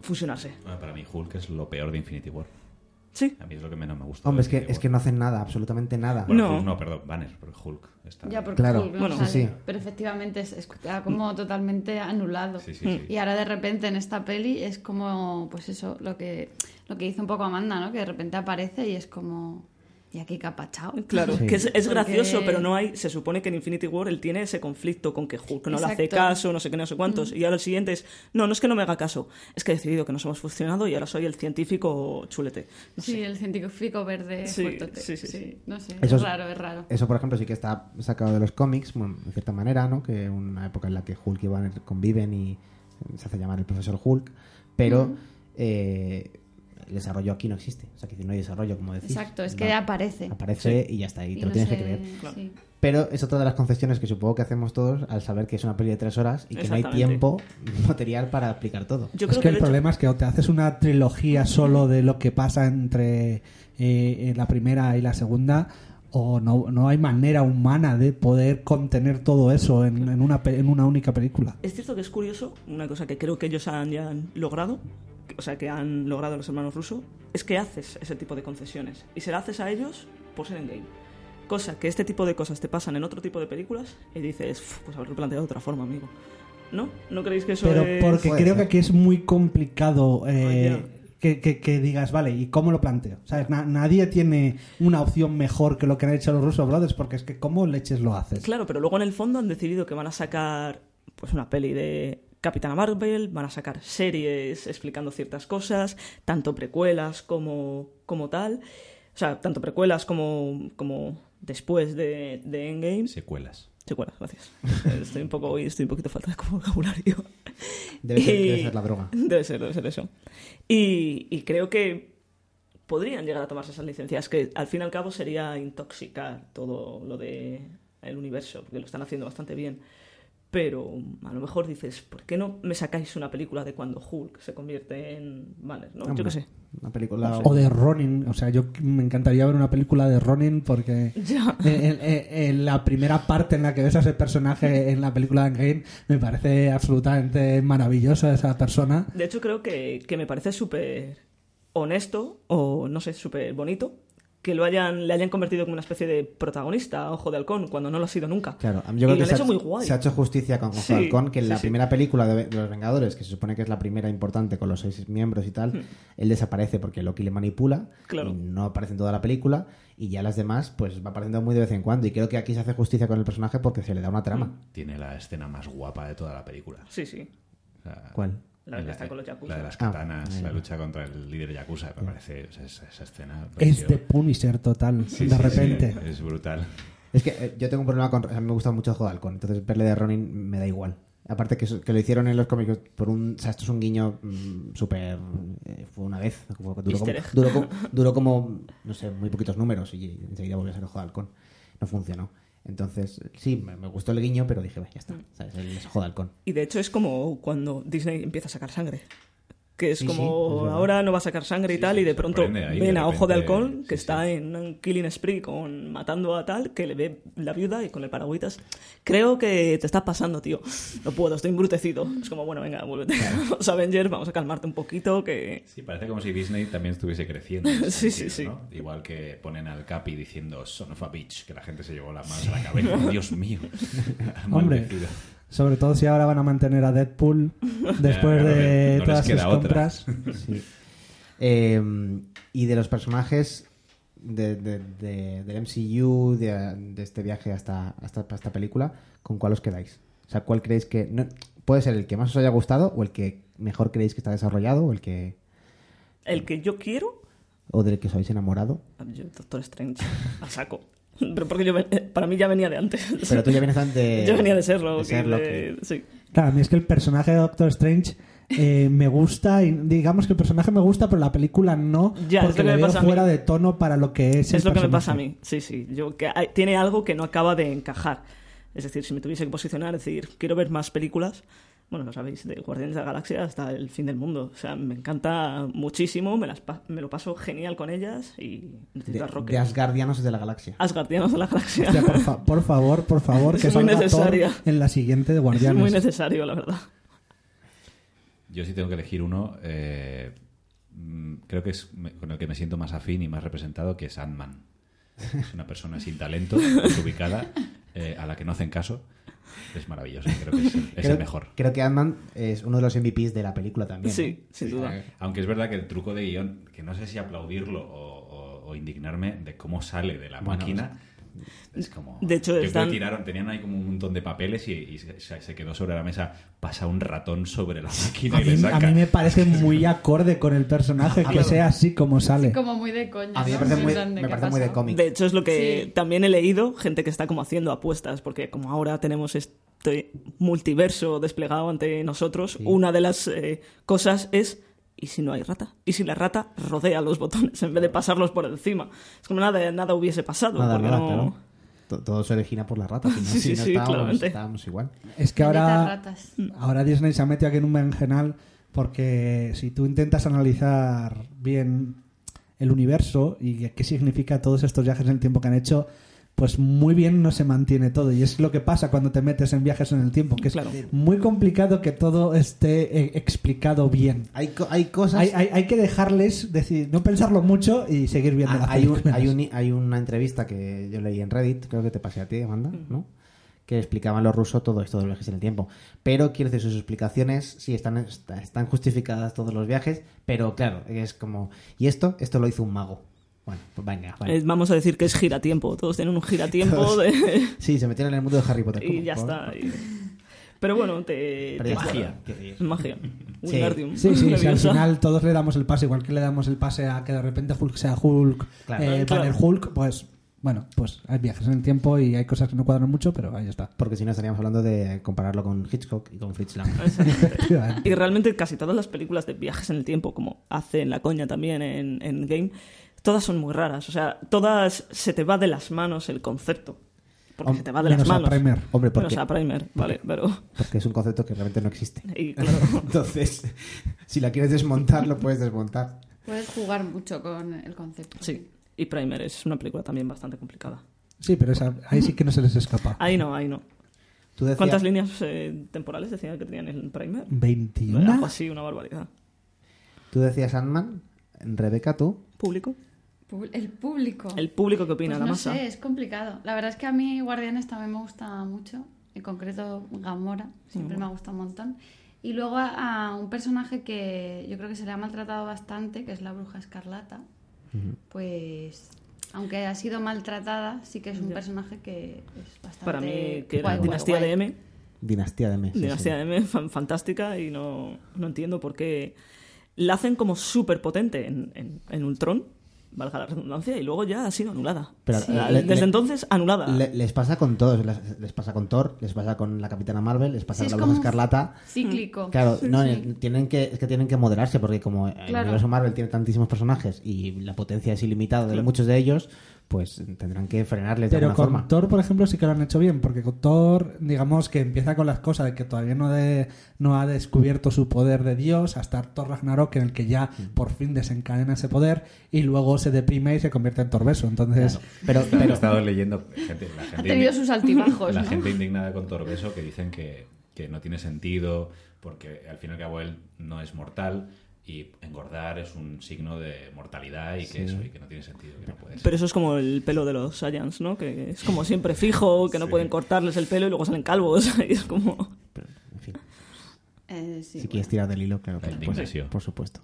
fusionarse? Bueno, para mí Hulk es lo peor de Infinity War. Sí. A mí es lo que menos me gusta. Hombre, es que, es que no hacen nada, absolutamente nada. Bueno, No. Hulk no, perdón, Banner, porque Hulk está... Ya, porque Claro. Hulk Bueno, sí, sí. Pero efectivamente es, como totalmente anulado. Sí, sí, sí. Y ahora de repente en esta peli es como, pues eso, lo que, lo que hizo un poco Amanda, ¿no? Que de repente aparece y es como, ¿y aquí qué ha pachado? Claro, Sí. que es, es Porque- gracioso, pero no hay. Se supone que en Infinity War él tiene ese conflicto con que Hulk no le hace caso, no sé qué, no sé cuántos. Y ahora el siguiente es: No, no es que no me haga caso, es que he decidido que nos hemos fusionado y ahora soy el científico chulete. No Sí, sé. el científico verde Sí, sí, sí, sí. No sé, Eso es raro, es raro. Eso, por ejemplo, sí que está sacado de los cómics, bueno, de cierta manera, ¿no? Que una época en la que Hulk y Banner conviven y se hace llamar el profesor Hulk, pero eh, el desarrollo aquí no existe. O sea, que no hay desarrollo, como decís. Exacto, es No. que aparece. Aparece y ya está, y Y te lo no tienes sé- que creer. sí. Pero es otra de las concesiones que supongo que hacemos todos al saber que es una peli de tres horas y que no hay tiempo material para explicar todo. Yo es que, el hecho- problema es que o te haces una trilogía solo de lo que pasa entre eh, la primera y la segunda o no, no hay manera humana de poder contener todo eso en, en una, en una única película. Es cierto que es curioso, una cosa que creo que ellos han, ya han logrado, o sea, que han logrado los hermanos rusos, es que haces ese tipo de concesiones. Y se la haces a ellos por ser en game. Cosa que este tipo de cosas te pasan en otro tipo de películas y dices, "Uf, pues haberlo planteado de otra forma, amigo. ¿No? ¿No creéis que eso Pero es...? porque creo que aquí es muy complicado eh, Ah, ya. que, que- que digas, vale, ¿y cómo lo planteo? ¿Sabes? Na- nadie tiene una opción mejor que lo que han hecho los Russo Brothers, porque es que ¿cómo leches lo haces? Claro, pero luego en el fondo han decidido que van a sacar pues una peli de Capitana Marvel, van a sacar series explicando ciertas cosas, tanto precuelas como, como tal. O sea, tanto precuelas como, como después de, de Endgame. Secuelas. Secuelas, gracias. Estoy un poco hoy, estoy un poquito falta de vocabulario. Debe ser, Y- debe ser la droga. Debe ser, debe ser eso. Y, y creo que podrían llegar a tomarse esas licencias, que al fin y al cabo sería intoxicar todo lo de el universo, porque lo están haciendo bastante bien. Pero a lo mejor dices, ¿por qué no me sacáis una película de cuando Hulk se convierte en Banner? ¿no? Yo qué sé. Una película... O de Ronin, o sea, yo me encantaría ver una película de Ronin porque Ya. en, en- en la primera parte en la que ves a ese personaje en la película de Endgame me parece absolutamente maravilloso esa persona. De hecho, creo que, que me parece súper honesto o, no sé, súper bonito que lo hayan, le hayan convertido como una especie de protagonista, ojo de halcón, cuando no lo ha sido nunca. Claro, yo Y creo lo que se, hecho ha, muy guay. se ha hecho justicia con Ojo Sí, de Halcón, que en sí, la sí. primera película de, de Los Vengadores, que se supone que es la primera importante con los seis miembros y tal, él desaparece porque Loki le manipula, Hmm. Claro. y no aparece en toda la película, y ya las demás pues va apareciendo muy de vez en cuando, y creo que aquí se hace justicia con el personaje porque se le da una trama. Hmm. Tiene la escena más guapa de toda la película. Sí, sí. O sea, ¿Cuál? La que está con los yakuza. La de las Ah, katanas, ahí la lucha contra el líder yakuza, me parece o sea, esa, esa escena. Es de Punisher total, Sí, de sí, repente. sí, es brutal. Es que eh, yo tengo un problema con. A mí me gusta mucho el juego de halcón, entonces verle de Ronin me da igual. Aparte que, que lo hicieron en los cómics por un. O sea, esto es un guiño mm, súper. eh, fue una vez. duró, como, duró, como, duró como, No sé, muy poquitos números y enseguida volvió a ser el juego de halcón. No funcionó. Entonces, sí, me, me gustó el guiño, pero dije, "Bah, ya está. ¿sabes? El de halcón. Y de hecho es como cuando Disney empieza a sacar sangre. Que es Sí, sí, como es ahora no va a sacar sangre y Sí, tal, y de pronto ven a Ojo de Halcón, que está en un killing spree con matando a tal, que le ve la viuda y con el paragüitas. Creo que te estás pasando, tío. No puedo, estoy embrutecido. Es como, bueno, venga, vuélvete a los Avengers, vamos a calmarte un poquito, que... Sí, parece como si Disney también estuviese creciendo. Sí, sí, sí. ¿no? Igual que ponen al Capi diciendo son of a bitch, que la gente se llevó las manos a la cabeza. Dios mío. Hombre. Sobre todo si ahora van a mantener a Deadpool después Ya, de no todas sus compras. Sí. Eh, y de los personajes de, de- de- del MCU, de, de este viaje hasta, hasta, hasta esta película, ¿con cuál os quedáis? O sea, ¿cuál creéis que... no- puede ser el que más os haya gustado o el que mejor creéis que está desarrollado o el que... El que yo quiero, o del que os habéis enamorado? yo, Doctor Strange, a saco. Pero porque yo, ven- eh, para mí ya venía de antes. Pero tú ya vienes de... Yo venía de Sherlock. de de- sí. Claro, a mí es que el personaje de Doctor Strange eh, me gusta, y digamos que el personaje me gusta, pero la película no, Ya, es porque lo que le me veo pasa a mí. fuera de tono para lo que es el Es lo que me pasa a mí, sí, sí. Yo, que hay- tiene algo que no acaba de encajar. Es decir, si me tuviese que posicionar, decir, quiero ver más películas, bueno, lo sabéis, de Guardianes de la Galaxia hasta el fin del mundo. O sea, me encanta muchísimo, me, las pa- me lo paso genial con ellas y De, necesito a Rocket. de Asgardianos de la galaxia. Asgardianos de la Galaxia. Hostia, por, fa- por favor, por favor, que Es muy salga Thor necesaria. en la siguiente de es Guardianes. muy necesario, la verdad. Yo sí tengo que elegir uno. eh, mm, creo que es con el que me siento más afín y más representado, que es Ant-Man. Es una persona sin talento, desubicada, eh, a la que no hacen caso. Es maravilloso, creo que es, el- es creo, el mejor. Creo que Ant-Man es uno de los MVPs de la película también. Sí, sin duda. Aunque es verdad que el truco de guion, que no sé si aplaudirlo o, o- o indignarme de cómo sale de la Bueno, máquina. Es como. De hecho, yo creo están- que tiraron, tenían ahí como un montón de papeles y, y se, quedó sobre la mesa. Pasa un ratón sobre la máquina A y le mí, a mí me parece muy acorde con el personaje que sea así como sale. Como muy de coña. A mí me parece muy, de, me ¿qué parece muy de pasa? cómic. De hecho, es lo que Sí. también he leído, gente que está como haciendo apuestas, porque como ahora tenemos este multiverso desplegado ante nosotros, una de las eh, cosas es, ¿y si no hay rata? ¿Y si la rata rodea los botones en vez de pasarlos por encima? Es como nada, nada hubiese pasado. Nada, porque nada, no- claro. Todo se origina por la rata. Si no, Sí, si sí, no sí, estábamos, claramente. estábamos igual. Es que ahora, ahora Disney se ha metido aquí en un berenjenal porque si tú intentas analizar bien el universo y qué significa todos estos viajes en el tiempo que han hecho, pues muy bien no se mantiene todo. Y es lo que pasa cuando te metes en viajes en el tiempo, que es Claro. muy complicado que todo esté eh, explicado bien. Hay, co- hay cosas... Hay, hay- hay que dejarles decir, no pensarlo mucho y seguir viendo Ah, las hay, un- hay, un- hay una entrevista que yo leí en Reddit, creo que te pasé a ti, Amanda, ¿no? Que explicaban los rusos todo esto de los viajes en el tiempo. Pero quiero decir, sus explicaciones sí están, est- están justificadas todos los viajes, pero claro, es como. ¿Y esto? Esto lo hizo un mago. Bueno, pues venga, vale. Eh, vamos a decir que es giratiempo. Todos tienen un giratiempo Todos. de... Sí, se metieron en el mundo de Harry Potter. y ya ¿Cómo? está. y- Pero bueno, te... Pero te-. Magia. Es magia. Sí. Wingardium. Sí, sí, si al final todos le damos el pase, igual que le damos el pase a que de repente Hulk sea Hulk, Claro. eh, Claro. Banner Hulk, pues bueno, pues hay viajes en el tiempo y hay cosas que no cuadran mucho, pero ahí está. Porque si no estaríamos hablando de compararlo con Hitchcock y con Fritz Lang. Y realmente casi todas las películas de viajes en el tiempo, como hace en La Coña también en, en Game, todas son muy raras. O sea, todas se te va de las manos el concepto. Porque Hom- se te va de las menos a manos. Primer. Hombre, porque, o sea, Primer, vale, pero... porque es un concepto que realmente no existe. Y claro, Entonces, si la quieres desmontar, lo puedes desmontar. Puedes jugar mucho con el concepto. sí. Y Primer es una película también bastante complicada. Sí, pero esa- ahí sí que no se les escapa. Ahí no, ahí no. Tú decías, ¿Cuántas líneas eh, temporales decían que tenían en Primer? 21. Algo así, una barbaridad. tú decías Ant-Man, Rebeca, tú. ¿Público? El público. ¿El público qué opina? Pues la no masa. sé, es complicado. La verdad es que a mí Guardianes también me gusta mucho. En concreto Gamora, siempre me ha gustado un montón. Y luego a, a un personaje que yo creo que se le ha maltratado bastante, que es la Bruja Escarlata. Pues aunque ha sido maltratada, sí que es un personaje que es bastante Para mí, que era guay, guay, Dinastía guay. de M, Dinastía de M. sí, Dinastía sí. de M, fan- fantástica y no, no entiendo por qué la hacen como súper potente en, en, en Ultron, valga la redundancia, y luego ya ha sido anulada. Pero, La- le- desde le- entonces, anulada. Le- les pasa con todos. Les, les pasa con Thor, les pasa con la Capitana Marvel, les pasa Sí, con la Bruja Escarlata. Cíclico. Claro, Sí, no, sí. eh, tienen que, es que tienen que moderarse porque como el Claro. universo Marvel tiene tantísimos personajes y la potencia es ilimitada de muchos de ellos, pues tendrán que frenarles de Pero alguna con forma. Thor, por ejemplo, sí que lo han hecho bien, porque con Thor, digamos que empieza con las cosas de que todavía no, de- no ha descubierto su poder de Dios, hasta Thor Ragnarok, en el que ya por fin desencadena ese poder, y luego se deprime y se convierte en Torbeso. Entonces, Pero, He pero, estado leyendo gente, la gente, Ha tenido sus altibajos, la ¿no? gente indignada con Torbeso que dicen que, que no tiene sentido porque al fin y al cabo él no es mortal y engordar es un signo de mortalidad y que eso y que no tiene sentido, que no puede ser. Pero eso es como el pelo de los Saiyans, ¿no? Que es como siempre fijo, que no Sí. pueden cortarles el pelo y luego salen calvos. y es como... en fin, Eh, sí, si bueno. quieres tirar del hilo, claro, La pues, indignación. por supuesto.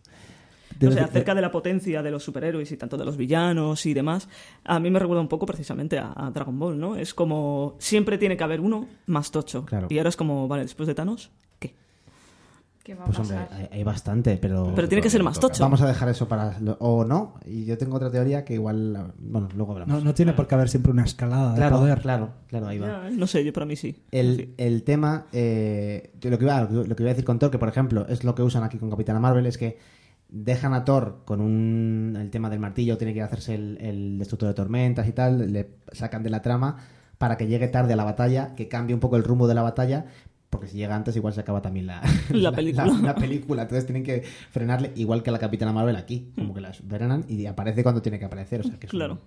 O sea, acerca de la potencia de los superhéroes y tanto de los villanos y demás, a mí me recuerda un poco precisamente a, a Dragon Ball, ¿no? Es como siempre tiene que haber uno más tocho. Claro. Y ahora es como, vale, después de Thanos, ¿qué? ¿Qué va a Pues hombre, hay, hay bastante, pero... Pero tiene que ser más tocho. Vamos a dejar eso para... lo- O no, y yo tengo otra teoría que igual... Bueno, luego hablamos. no, no tiene por qué haber siempre una escalada de claro, poder. claro, claro, ahí va. No sé, yo para mí sí. El, Sí. el tema, eh, lo, que iba, lo que iba a decir con Thor, que por ejemplo es lo que usan aquí con Capitana Marvel, es que dejan a Thor con un, el tema del martillo, tiene que ir a hacerse el, el destructor de tormentas y tal, le sacan de la trama para que llegue tarde a la batalla, que cambie un poco el rumbo de la batalla, porque si llega antes igual se acaba también la, La película. La, la película. Entonces tienen que frenarle igual que a la Capitana Marvel aquí, como que la frenan y aparece cuando tiene que aparecer. O sea, que es un- Claro.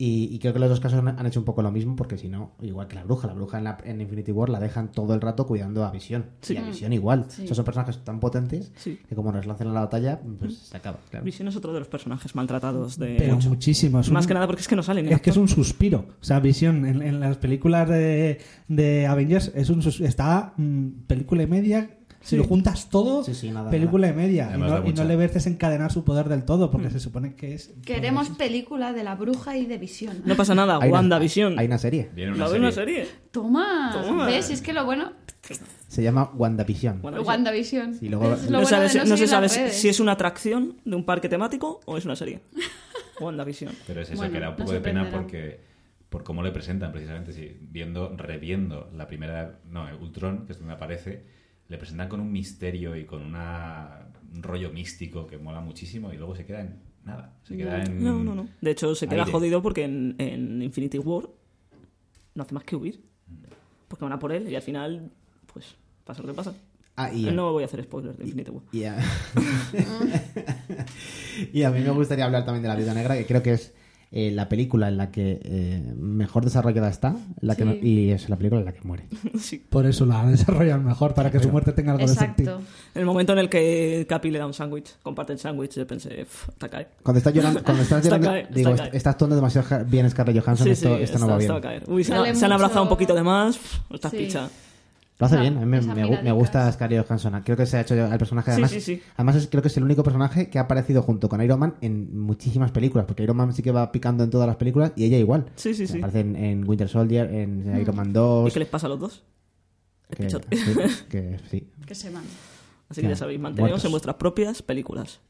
Y, y creo que los dos casos han, han hecho un poco lo mismo, porque si no, igual que la bruja, la bruja en, la- en Infinity War la dejan todo el rato cuidando a Visión. Sí. Y a Visión igual. Sí. Esos son personajes tan potentes Sí. que como nos lancen a la batalla, pues se acaba. Claro. Visión es otro de los personajes maltratados de... Pero mucho. muchísimo. es Más un- que nada porque es que no salen. Es que es un suspiro. O sea, Visión en, en las películas de, de Avengers es un sus- está mm, película y media. Si Sí. lo juntas todo, Sí, sí, nada, película y media. Y no, y le ves desencadenar su poder del todo, Mm. porque se supone que es. Queremos película de la bruja y de visión. No pasa nada, Hay una- WandaVision. Hay una serie. Viene ¿La una serie. una serie? Toma. Toma. ¿Ves? Es que lo bueno. Se llama WandaVision. WandaVision. Sí, luego- Es No, bueno sabes, de no, no se sabe redes. si es una atracción de un parque temático o es una serie. WandaVision. Pero es eso, Bueno, que da un no poco de pena porque por cómo le presentan, precisamente, si viendo, reviendo la primera, no, Ultron, que es donde aparece, le presentan con un misterio y con una, un rollo místico que mola muchísimo y luego se queda en nada. Se queda en... No, no, no. De hecho, se queda Aire. jodido porque en, en Infinity War no hace más que huir. Porque van a por él y al final, pues, pasa lo que pasa. Ah, y, No voy a hacer spoilers de Infinity War. y a... y a mí me gustaría hablar también de La Viuda Negra, que creo que es eh, la película en la que eh, mejor desarrollada está la que Sí. no- y es la película en la que muere. sí. Por eso la desarrollan mejor, para que su muerte tenga algo de sentido. Exacto. En el momento en el que Capi le da un sándwich, comparte el sándwich, yo pensé, "Pff, está cae. Cuando estás llorando, cuando estás Está llorando, cae, está digo, cae. estás actuando demasiado bien Scarlett Johansson, Sí, esto, sí, esto no está- va bien. está caer. Uy, se, han- se han mucho- abrazado un poquito de más, estás Sí. picha. Lo hace bien, a mí me, gusta Scarlett Johansson. Creo que se ha hecho al personaje además. sí, sí. Además es, creo que es el único personaje que ha aparecido junto con Iron Man en muchísimas películas, porque Iron Man sí que va picando en todas las películas y ella igual. Sí, sí, sí. Aparece en, en Winter Soldier, en Iron Man 2. ¿Y qué les pasa a los dos? El que, pichote. que sí. Que se van. Así que ya sabéis, manteneos muertos. en vuestras propias películas.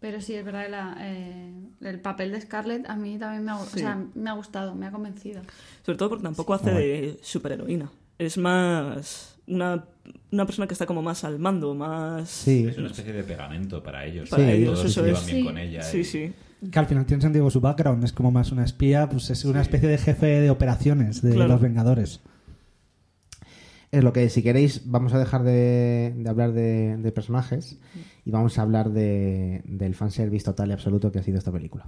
Pero sí, es verdad que la, eh, el papel de Scarlett a mí también me ha, o Sí. sea, me ha gustado, me ha convencido. Sobre todo porque tampoco hace de superheroína. Es más una, una persona que está como más al mando, más... Sí. Es una especie de pegamento para ellos. Para porque ellos, todos eso se llevan es. bien Sí. con ella. Sí, y- sí. Que al final tiene sentido su background, es como más una espía, pues es una especie de jefe de operaciones de Claro. los Vengadores. Es lo que, si queréis, vamos a dejar de, de hablar de, de personajes y vamos a hablar de, del fanservice total y absoluto que ha sido esta película.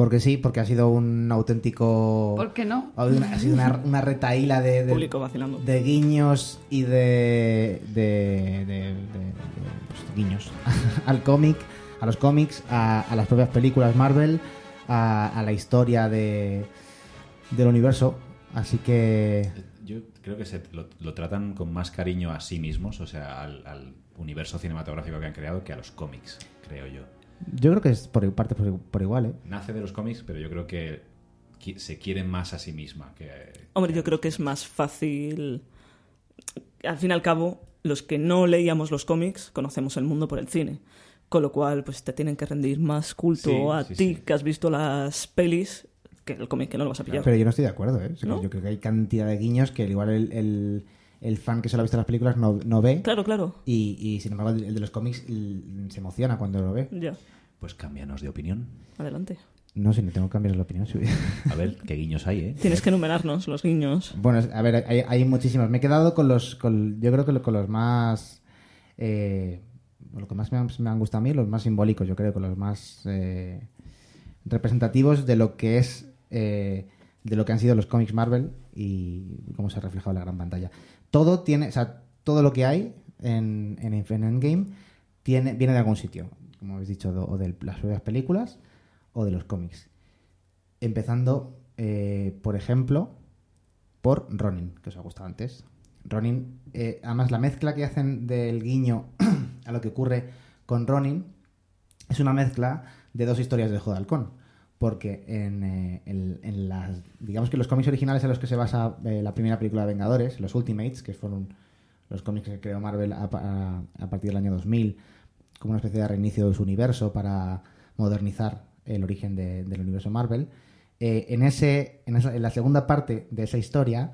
Porque sí, porque ha sido un auténtico... ¿Por qué no? Ha sido una, una, una retaíla de, de- Público vacilando. de guiños y de, de, de- de- de, pues, guiños al cómic, a los cómics, a, a las propias películas Marvel, a, a la historia de, del universo. Así que Yo creo que se lo, lo tratan con más cariño a sí mismos, o sea, al, al universo cinematográfico que han creado, que a los cómics, creo yo. Yo creo que es por parte por, por igual, ¿eh? Nace de los cómics, pero yo creo que qui- se quiere más a sí misma. Que, Hombre, yo creo que es más fácil. Al fin y al cabo, los que no leíamos los cómics conocemos el mundo por el cine. Con lo cual, pues te tienen que rendir más culto Sí, a sí, ti sí. que has visto las pelis que el cómic que no lo vas a pillar. Pero yo no estoy de acuerdo, ¿eh? O sea, ¿No? Yo creo que hay cantidad de guiños que igual el, el, el fan que solo ha visto las películas no, no ve. Claro, claro. Y, y, sin embargo, el, el de los cómics se emociona cuando lo ve. Ya, Pues cámbianos de opinión. adelante. No sé, no tengo que cambiar la opinión. sí. A ver, qué guiños hay, ¿eh? Tienes que enumerarnos los guiños. Bueno, a ver, hay, hay muchísimos. Me he quedado con los. Con, yo creo que con los más. Eh, lo que más me han, me han gustado a mí, los más simbólicos, yo creo, con los más eh, representativos de lo que es. eh, de lo que han sido los cómics Marvel y cómo se ha reflejado en la gran pantalla. Todo tiene. O sea, todo lo que hay en, en, en Endgame tiene, viene de algún sitio. Como habéis dicho, o de las propias películas o de los cómics. Empezando, eh, por ejemplo, por Ronin, que os ha gustado antes. Ronin, eh, además la mezcla que hacen del guiño a lo que ocurre con Ronin es una mezcla de dos historias de Ojo de Halcón. Porque en, eh, en- en las, digamos que los cómics originales en los que se basa eh, la primera película de Vengadores, los Ultimates, que fueron los cómics que creó Marvel a, pa- a- a partir del año 2000, como una especie de reinicio de su universo para modernizar el origen de- del universo Marvel. Eh, en, ese, en, la segunda parte de esa historia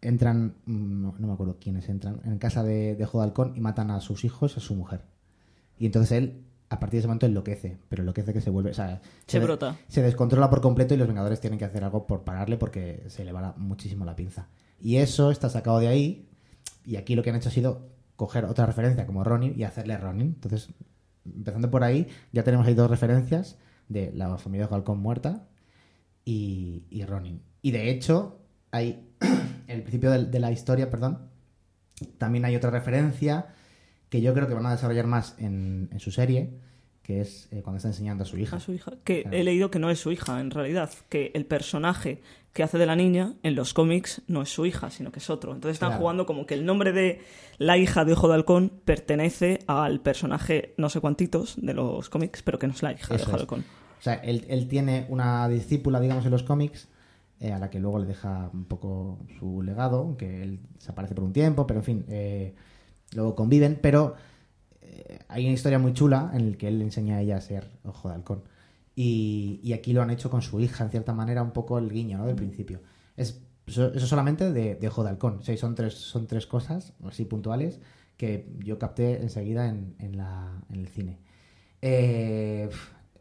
entran, mm, no, me acuerdo quiénes entran, en casa de, de Halcón y matan a sus hijos y a su mujer. Y entonces él, a partir de ese momento, enloquece, pero enloquece que se vuelve... O sea, Se brota. se descontrola por completo y los Vengadores tienen que hacer algo por pararle porque se le va la- muchísimo la pinza. Y eso está sacado de ahí y aquí lo que han hecho ha sido coger otra referencia como Ronin y hacerle Ronin. Entonces, empezando por ahí, ya tenemos ahí dos referencias de la familia de Halcón muerta y, y Ronin. Y de hecho, hay en el principio de, de la historia, perdón, también hay otra referencia que yo creo que van a desarrollar más en, en su serie, que es eh, cuando está enseñando a su hija. A su hija. Que Claro. he leído que no es su hija, en realidad. Que el personaje que hace de la niña en los cómics no es su hija, sino que es otro. Entonces están Claro. jugando como que el nombre de la hija de Ojo de Halcón pertenece al personaje no sé cuantitos de los cómics, pero que no es la hija Eso de Ojo de. Halcón. O sea, él, él tiene una discípula, digamos, en los cómics, eh, a la que luego le deja un poco su legado, aunque él desaparece por un tiempo, pero en fin, eh, luego conviven, pero eh, hay una historia muy chula en la que él le enseña a ella a ser ojo de halcón. Y, y aquí lo han hecho con su hija, en cierta manera, un poco el guiño, ¿no? Del principio. Es, eso, solamente de, de ojo de halcón. O sea, son tres, son tres cosas así puntuales que yo capté enseguida en, en, la, en el cine. Eh,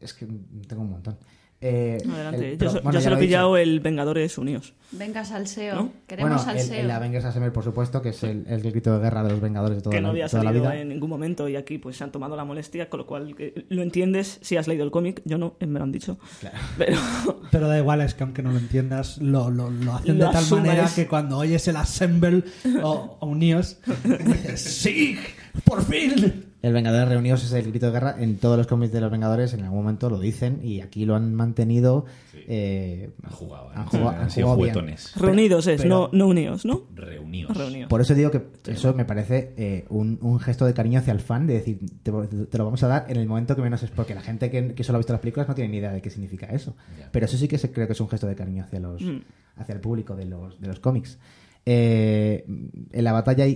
es que tengo un montón. Eh, Adelante. el- yo bueno, yo ya se lo he pillado el Vengadores Unidos. Venga, salseo. ¿No? Queremos Bueno, el, salseo. el Avengers Assemble, por supuesto, que es el, el grito de guerra de los Vengadores de toda, que no la, había toda la salido vida. en ningún momento y aquí pues se han tomado la molestia, con lo cual eh, lo entiendes si has leído el cómic. Yo no, eh, me lo han dicho. Pero Pero da igual, es que aunque no lo entiendas, lo, lo, lo hacen Lo de tal asumes. manera que cuando oyes el Assemble o, o Unidos, dices, ¡Sí! ¡Por fin! El Vengadores Reunidos es el grito de guerra. En todos los cómics de los Vengadores, en algún momento lo dicen y aquí lo han mantenido. eh, Han jugado, ¿eh? han jugado- han han sido jugado bien. juguetones. reunidos es, pero- no, no unidos, ¿no? Reunidos. Reunidos. Por eso digo que eso me parece eh, un, un gesto de cariño hacia el fan, de decir, te, te lo vamos a dar en el momento que menos es, porque la gente que, que solo ha visto las películas no tiene ni idea de qué significa eso. Ya. Pero eso sí que se, creo que es un gesto de cariño hacia los Mm. hacia el público de los, de los cómics. Eh, en la batalla hay,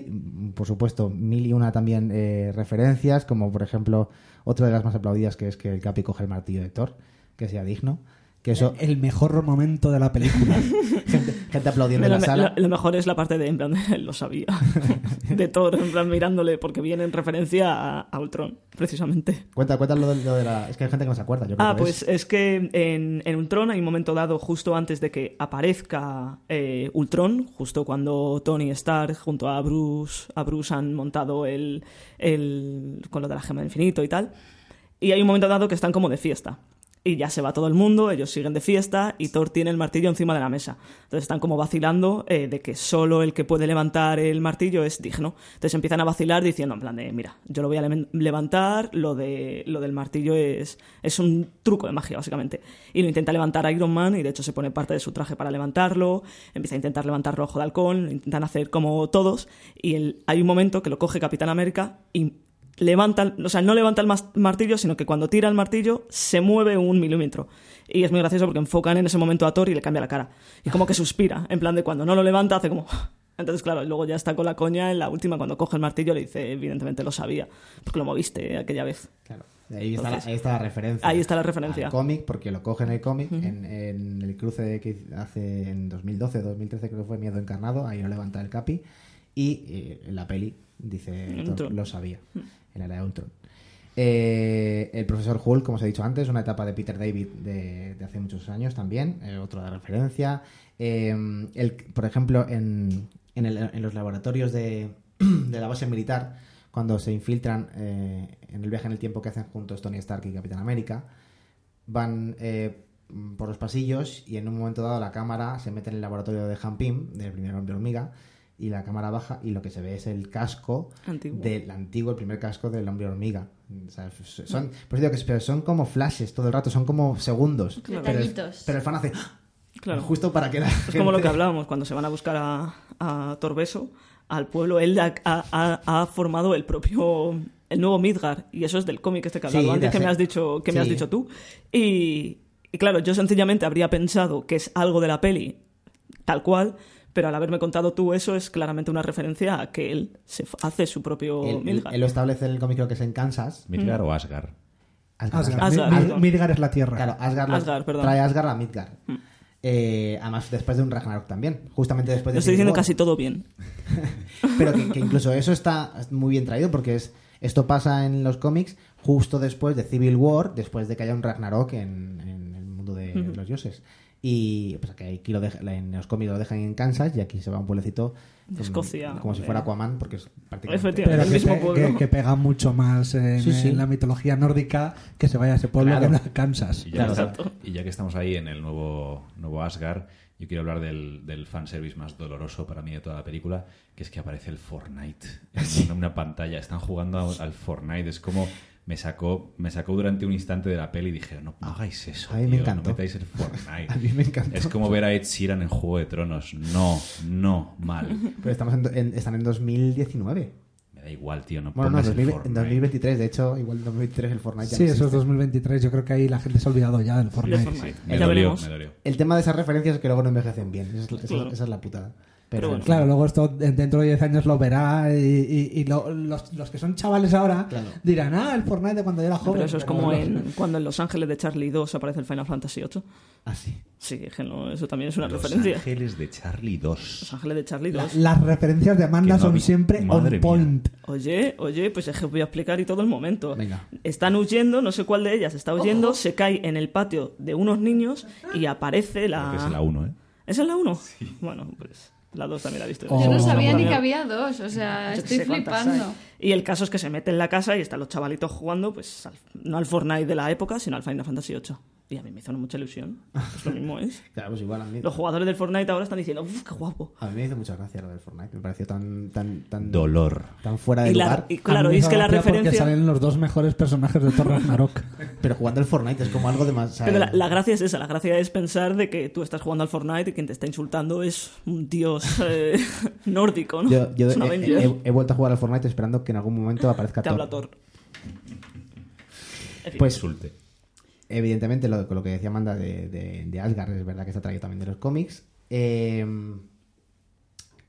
por supuesto, mil y una también eh, referencias, como por ejemplo, otra de las más aplaudidas que es que el Capi coge el martillo de Thor, que sea digno. Que eso, El mejor momento de la película. gente, gente aplaudiendo en la me- sala. lo- lo mejor es la parte de, en plan, él lo sabía. de Thor, en plan, mirándole, porque viene en referencia a, a Ultron, precisamente. Cuenta, cuenta lo de, lo de la. Es que hay gente que no se acuerda. Yo creo Ah, que pues es- es que en, en Ultron hay un momento dado justo antes de que aparezca eh, Ultron, justo cuando Tony Stark junto a Bruce, a Bruce han montado el, el con lo de la gema del infinito y tal. Y hay un momento dado que están como de fiesta. Y ya se va todo el mundo, ellos siguen de fiesta y Thor tiene el martillo encima de la mesa. Entonces están como vacilando eh, de que solo el que puede levantar el martillo es digno. Entonces empiezan a vacilar diciendo en plan de, mira, yo lo voy a le- levantar, lo, de, lo del martillo es, es un truco de magia básicamente. Y lo intenta levantar Iron Man y de hecho se pone parte de su traje para levantarlo, empieza a intentar levantarlo Ojo de Halcón, lo intentan hacer como todos y hay un momento que lo coge Capitán América y levanta, o sea, no levanta el martillo, sino que cuando tira el martillo se mueve un milímetro. Y es muy gracioso porque enfocan en ese momento a Thor y le cambia la cara. Y como que suspira, en plan de cuando no lo levanta hace como... Entonces, claro, luego ya está con la coña en la última, cuando coge el martillo le dice, evidentemente lo sabía, porque lo moviste aquella vez. Claro. Ahí está, Entonces, la, ahí está la referencia. ahí está la referencia. Al cómic, porque lo coge en el cómic, en, en el cruce que hace en 2012, 2013, creo que fue Miedo Encarnado, ahí lo levanta el Capi. Y eh, en la peli dice, lo sabía, en la era de Ultron. Eh, el profesor Hulk, como os he dicho antes, una etapa de Peter David de, hace muchos años también, eh, otro de referencia. Eh, por ejemplo, en, los laboratorios de, la base militar, cuando se infiltran eh, en el viaje en el tiempo que hacen juntos Tony Stark y Capitán América, van por los pasillos y en un momento dado la cámara se mete en el laboratorio de Han Pym, del primer hombre hormiga, y la cámara baja y lo que se ve es el casco Antiguo. del antiguo, el primer casco del hombre hormiga. O sea, son, por eso digo que pero son como flashes todo el rato, son como segundos. Claro. Pero, el, Detallitos. pero el fan hace Claro. justo para que la Es como lo que hablábamos cuando se van a buscar a, a Torbeso, al pueblo, él ha, ha- ha formado el propio, el nuevo Midgar, y eso es del cómic este que Sí, hablaba antes de que me has dicho, que me has sí. dicho tú. Y, y claro, yo sencillamente habría pensado que es algo de la peli, tal cual, pero al haberme contado tú eso es claramente una referencia a que él se hace su propio Él, Midgar. él lo establece en el cómic, creo que es en Kansas. ¿Midgar o Asgard? Asgard. Midgar es la tierra. Claro, Asgard, lo- Asgard, perdón. trae Asgard a Midgard. Eh, además, después de un Ragnarok también. Justamente después de Lo estoy diciendo War. casi todo bien. Pero que, que incluso eso está muy bien traído porque es esto pasa en los cómics justo después de Civil War, después de que haya un Ragnarok en, en el mundo de los dioses. Y pues que aquí lo deja- en los cómics lo dejan en Kansas y aquí se va a un pueblecito De como- Escocia, como si fuera Aquaman porque es prácticamente. Pero el que, mismo pueblo. que- que pega mucho más en, Sí, sí. en la mitología nórdica que se vaya a ese pueblo Claro. que Kansas. Y ya, Claro, que exacto. está- y ya que estamos ahí en el nuevo, nuevo Asgard, yo quiero hablar del, del fanservice más doloroso para mí de toda la película, que es que aparece el Fortnite en una, una pantalla. Están jugando al Fortnite. Es como me sacó, me sacó durante un instante de la peli y dije, no hagáis eso. A mí me encantó. No metáis el Fortnite. A mí me encantó. Es como ver a Ed Sheeran en Juego de Tronos. No, no, mal. Pero estamos en, en- están en 2019. Me da igual, tío. No Bueno, no, pongas el 2000 en Fortnite. 2023. De hecho, igual en 2023 el Fortnite ya Sí, no eso es existe. 2023. Yo creo que ahí la gente se ha olvidado ya del Fortnite. Fortnite. Me Ya dolió, me dolió. El tema de esas referencias es que luego no envejecen bien. Esa es, la- esa esa es la putada. Pero bueno. Claro, luego esto dentro de 10 años lo verá y, y- y lo- los, los que son chavales ahora Claro. dirán, ah, el Fortnite de cuando yo era joven. Pero eso es Pero como los- en, cuando en Los Ángeles de Charlie 2 aparece el Final Fantasy VIII. así. Sí, que no, eso también es una Los referencia. Ángeles de Charlie 2. Los Ángeles de Charlie 2. La- las referencias de Amanda no son vi- siempre Madre on point. Oye, oye, pues es que os voy a explicar y todo el momento. Venga. Están huyendo, no sé cuál de ellas está huyendo, se cae en el patio de unos niños y aparece la... Creo que es la 1, ¿eh? ¿Esa es la 1? Bueno, pues la 2 también la he visto. Oh. Yo no Oh. sabía ni que había dos, o sea, estoy flipando. Y el caso es que se mete en la casa y están los chavalitos jugando, pues al- no al Fortnite de la época, sino al Final Fantasy VIII. Y a mí me hizo mucha ilusión. Pues lo mismo es. Claro, pues igual a mí. Los jugadores del Fortnite ahora están diciendo, uff, qué guapo. A mí me hizo mucha gracia lo del Fortnite. Me pareció tan, tan, tan, Dolor. tan fuera de Y, la- lugar. y claro, y es que la gracia Porque referencia... salen los dos mejores personajes de Thor Ragnarok. Pero jugando el Fortnite es como algo de más. Pero la, la gracia es esa, la gracia es pensar de que tú estás jugando al Fortnite y quien te está insultando es un dios eh, nórdico, ¿no? Yo, yo es he, he- he vuelto a jugar al Fortnite esperando que en algún momento aparezca Te Thor. habla Thor. En fin. Pues Insulte. Evidentemente, lo, con lo que decía Amanda de, de, de Asgard, es verdad que está traído también de los cómics. Eh,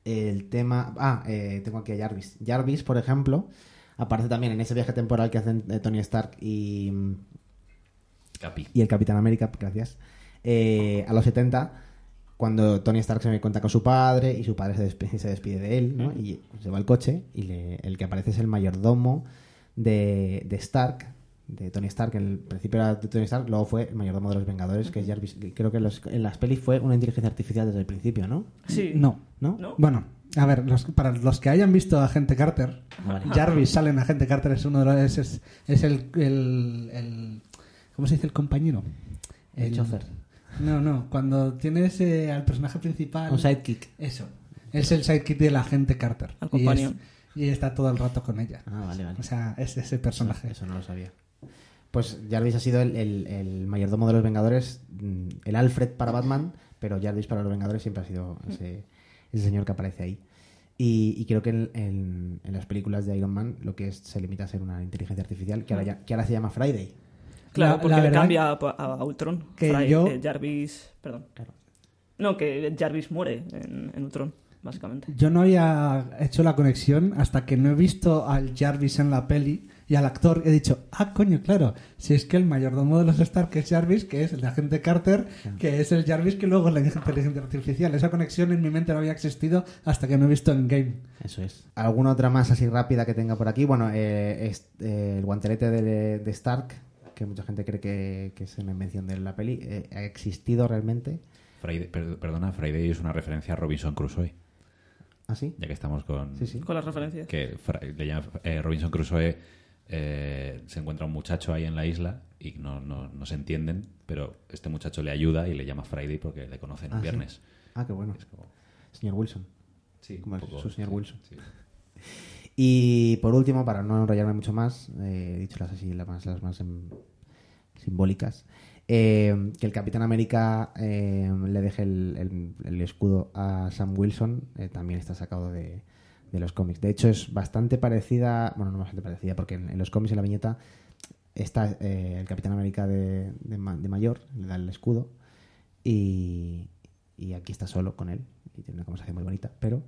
el tema. Ah, eh, tengo aquí a Jarvis. Jarvis, por ejemplo, aparece también en ese viaje temporal que hacen eh, Tony Stark y, Capi. y el Capitán América, gracias. eh, a los 70, cuando Tony Stark se cuenta con su padre y su padre se despide, se despide de él, ¿no? Y se va al coche y le- el que aparece es el mayordomo de, de Stark, de Tony Stark. En el principio era de Tony Stark, luego fue el mayordomo de los Vengadores, que es Jarvis. Creo que en, los- en las pelis fue una inteligencia artificial desde el principio, ¿no? Sí. No. ¿No? ¿No? Bueno, a ver, los- para los que hayan visto a Agente Carter, Jarvis sale en Agente Carter, es uno de los, es, es- es el, el, el- ¿Cómo se dice el compañero? El chofer. No, no, cuando tienes eh, al personaje principal... Un sidekick. Eso. Es el sidekick de la agente Carter. Al Y es- companion. Y, está todo el rato con ella. Ah, vale, vale. O sea, es ese personaje. Eso no lo sabía. Pues Jarvis ha sido el, el- el mayordomo de los Vengadores, mm, el Alfred para Batman, pero Jarvis para los Vengadores siempre ha sido ese, ese señor que aparece ahí. Y, y creo que en, en- en las películas de Iron Man lo que es, se limita a ser una inteligencia artificial que ahora, ya- que ahora se llama Friday. Claro, La- porque la verdad cambia a, Ultron. que Fry- yo- eh, Jarvis. Perdón. Claro. No, que Jarvis muere en, en Ultron, básicamente. Yo no había hecho la conexión hasta que no he visto al Jarvis en la peli y al actor he dicho, ah, coño, claro, si es que el mayordomo de los Stark es Jarvis, que es el de agente Carter, que es el Jarvis que luego es la inteligencia artificial. Esa conexión en mi mente no había existido hasta que no he visto en Game. Eso es. ¿Alguna otra más así rápida que tenga por aquí? Bueno, eh, es- eh, el guantelete de, de Stark, que mucha gente cree que, que es una invención de la peli, eh, ha existido realmente. Friday- per- perdona, Friday es una referencia a Robinson Crusoe, ¿Ah, sí? ya que estamos con... Sí, sí. Con las referencias. Que Fra- le llama- eh, Robinson Crusoe eh, se encuentra un muchacho ahí en la isla y no, no, no se entienden, pero este muchacho le ayuda y le llama Friday porque le conocen Ah, sí. viernes. Ah, qué bueno. Es como- Señor Wilson. sí, Como poco- su señor Wilson. sí. Y por último, para no enrollarme mucho más, eh, he dicho las así, las más, las más em, simbólicas, eh, que el Capitán América eh, le deje el, el- el escudo a Sam Wilson, eh, también está sacado de, de los cómics. De hecho, es bastante parecida, bueno, no bastante parecida, porque en, en los cómics, en la viñeta, está eh, el Capitán América de, de ma- de mayor, le da el escudo, y, y aquí está solo con él, y tiene una conversación muy bonita, pero...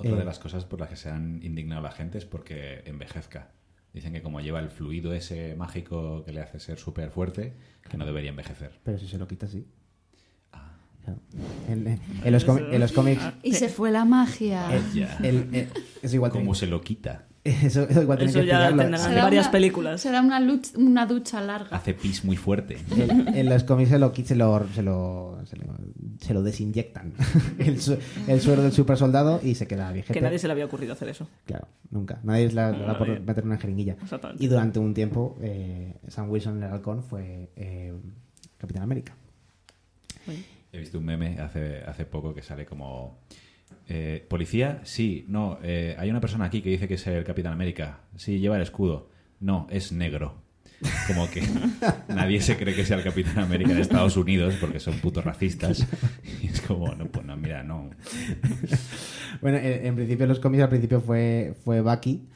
Otra Eh, de las cosas por las que se han indignado la gente es porque envejezca. Dicen que como lleva el fluido ese mágico que le hace ser súper fuerte, que no debería envejecer. Pero si se lo quita, sí. Claro. En, en los, en cómics. Y se fue la magia. el- Ya. el- el- eso igual ¿Cómo tiene- se lo quita? Eso, eso igual tiene Eso que ya tendrán varias una- películas. Será una, luch- una ducha larga. Hace pis muy fuerte. En, en los cómics se lo, se lo, se lo, se lo, se lo desinyectan. el, su- el suero del super soldado y se queda viejete. Que nadie se le había ocurrido hacer eso. Claro, nunca. Nadie le le da por meter una jeringuilla. Y durante un tiempo, eh, Sam Wilson, el halcón, fue eh, Capitán América. He visto un meme hace, hace poco que sale como... eh, ¿Policía? Sí, no. eh, hay una persona aquí que dice que es el Capitán América. Sí, lleva el escudo. No, es negro. Como que nadie se cree que sea el Capitán América de Estados Unidos porque son putos racistas. Y es como, no, pues no, mira, no. Bueno, en, en principio los cómics al principio fue, fue Bucky,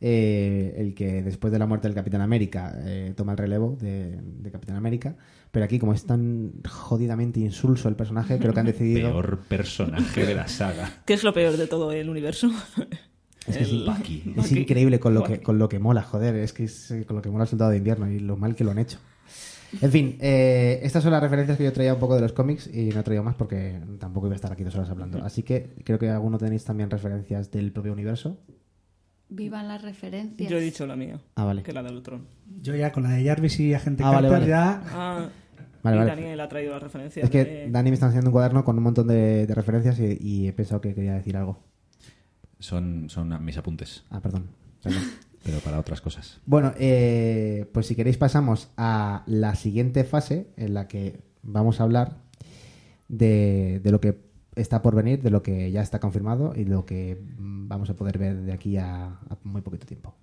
eh, el que después de la muerte del Capitán América eh, toma el relevo de, de Capitán América. Pero aquí, como es tan jodidamente insulso el personaje, creo que han decidido... Peor personaje de la saga. ¿Qué es lo peor de todo el universo? Es, que es- El- Bucky. es Bucky. increíble con lo, que, con lo que mola, joder. Es que es eh, con lo que mola el Soldado de Invierno y lo mal que lo han hecho. En fin, eh, estas son las referencias que yo traía un poco de los cómics y no he traído más porque tampoco iba a estar aquí dos horas hablando. Así que creo que alguno tenéis también referencias del propio universo. Vivan las referencias. Yo he dicho la mía, Ah, vale. que la de Ultron. Yo ya con la de Jarvis y agente Ah, Carter vale. ya... Ah, Vale, y vale. Daniel ha traído las referencias. Es que de- Dani me está haciendo un cuaderno con un montón de, de referencias y, y he pensado que quería decir algo. Son, son mis apuntes, Ah, perdón. Perdón. pero para otras cosas. Bueno, eh, pues si queréis pasamos a la siguiente fase en la que vamos a hablar de, de lo que está por venir, de lo que ya está confirmado y lo que mm, vamos a poder ver de aquí a, a muy poquito tiempo.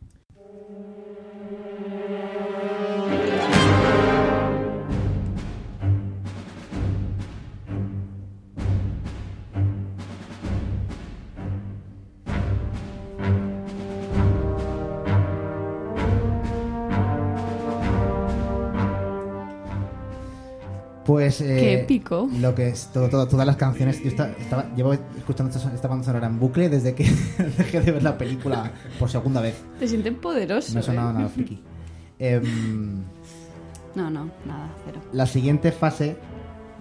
Pues eh, Qué épico. Lo que es todo, todo- todas las canciones. Yo esta- estaba, llevo escuchando esta, esta banda sonora en bucle desde que dejé de ver la película por segunda vez. Te sientes poderoso. No ha sonado ¿eh? nada friki. Em, No, no, nada, cero. la siguiente fase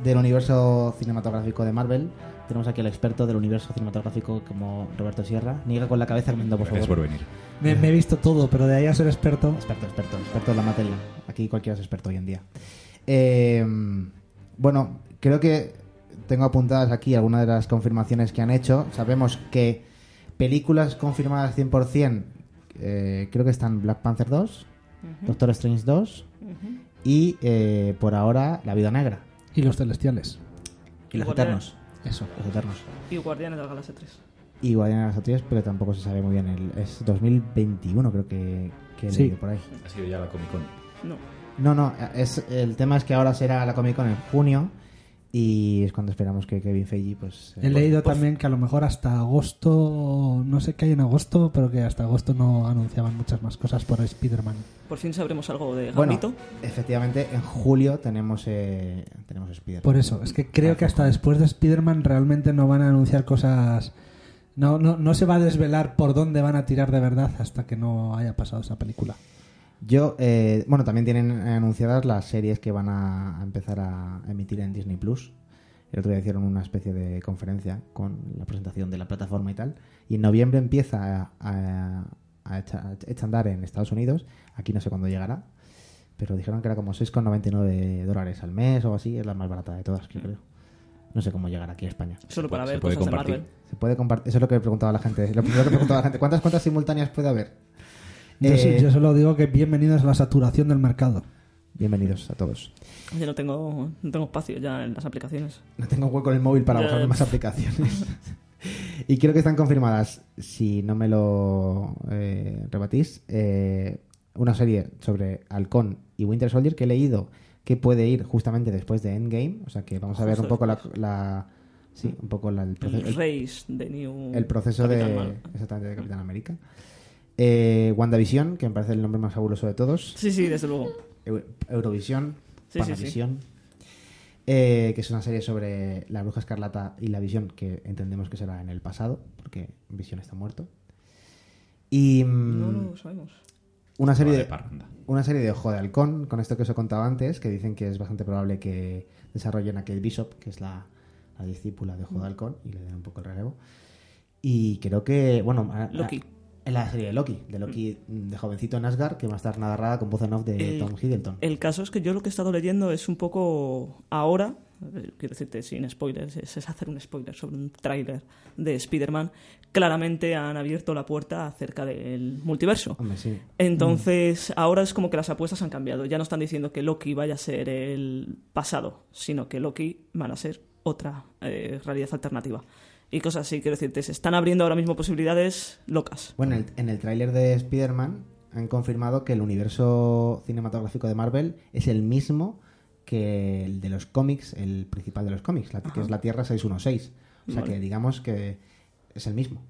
del universo cinematográfico de Marvel. Tenemos aquí al experto del universo cinematográfico como Roberto Sierra. Niega con la cabeza, Armando, por Gracias favor. por venir. Me, me he visto todo, pero de ahí a ser experto... Experto, experto, experto en la materia. Aquí cualquiera es experto hoy en día. Eh, bueno, creo que tengo apuntadas aquí algunas de las confirmaciones que han hecho. Sabemos que películas confirmadas 100%, eh, creo que están Black Panther 2, Doctor Strange 2 y eh, por ahora La Vida Negra. Y los celestiales. Y Los Guardián- Eternos. Eso. Los Eternos. Y Guardianes de la Galaxia 3. Y Guardianes de las Galaxias, pero tampoco se sabe muy bien. El, es 2021 creo que, que he Sí. leído por ahí. Ha sido ya la Comic Con. No. No, no, es, el tema es que ahora será la Comic Con en junio y es cuando esperamos que Kevin Feige pues... eh, He leído pues- también que a lo mejor hasta agosto, no sé qué hay en agosto, pero que hasta agosto no anunciaban muchas más cosas por Spider-Man. Por fin sabremos algo de Bueno, Gambito. efectivamente, en julio tenemos eh, tenemos Spider. Por eso, es que creo que hasta después de Spider-Man realmente no van a anunciar cosas... No, no, no se va a desvelar por dónde van a tirar de verdad hasta que no haya pasado esa película. Yo, eh, bueno, también tienen anunciadas las series que van a, a empezar a emitir en Disney Plus. El otro día hicieron una especie de conferencia con la presentación de la plataforma y tal. Y en noviembre empieza a, a, a echa- a echar a andar en Estados Unidos. Aquí no sé cuándo llegará. Pero dijeron que era como 6,99 dólares al mes o así. Es la más barata de todas, creo. No sé cómo llegará aquí a España. Solo para se ver puede cosas de compartir. Marvel. Se puede compartir. Eso es lo que preguntaba la gente. Lo primero que preguntaba la gente. ¿Cuántas cuentas simultáneas puede haber? Yo, Eh, yo solo digo que bienvenidos a la saturación del mercado. Bienvenidos a todos. Yo no tengo, no tengo espacio ya en las aplicaciones. No tengo hueco en el móvil para Ya. bajar más aplicaciones. y creo que están confirmadas, si no me lo eh, rebatís, eh, una serie sobre Halcón y Winter Soldier que he leído que puede ir justamente después de Endgame. O sea que vamos a ver un poco la, después. la- sí, un poco la- el, proceso, El Race de New. el proceso Capitán de, Marvel. exactamente, de Capitán América. Eh, WandaVision, que me parece el nombre más fabuloso de todos. Sí, sí, desde luego. Eu- Eurovisión, Sí, sí, eh, que es una serie sobre la bruja escarlata y la visión que entendemos que será en el pasado, porque Visión está muerto. Y mm, No lo sabemos. una serie de parranda. una serie de Ojo de Halcón, con esto que os he contado antes, que dicen que es bastante probable que desarrollen a Kate Bishop, que es la, la discípula de Ojo Mm. de Halcón, y le den un poco el relevo. Y creo que, bueno, Loki. En la serie de Loki, de Loki mm, de jovencito en Asgard, que va a estar narrada con voz en off de El- Tom Hiddleston. El caso es que yo lo que he estado leyendo es un poco ahora, eh, quiero decirte sin spoilers, es, es hacer un spoiler sobre un tráiler de Spider-Man. Claramente han abierto la puerta acerca del multiverso. Hombre, sí. Entonces, ahora es como que las apuestas han cambiado. Ya no están diciendo que Loki vaya a ser el pasado, sino que Loki van a ser otra eh, realidad alternativa. Y cosas así, quiero decirte, se están abriendo ahora mismo posibilidades locas. Bueno, en el, tráiler de Spider-Man han confirmado que el universo cinematográfico de Marvel es el mismo que el de los cómics, el principal de los cómics, la- que es la Tierra 616. O sea Vale. que digamos que es el mismo.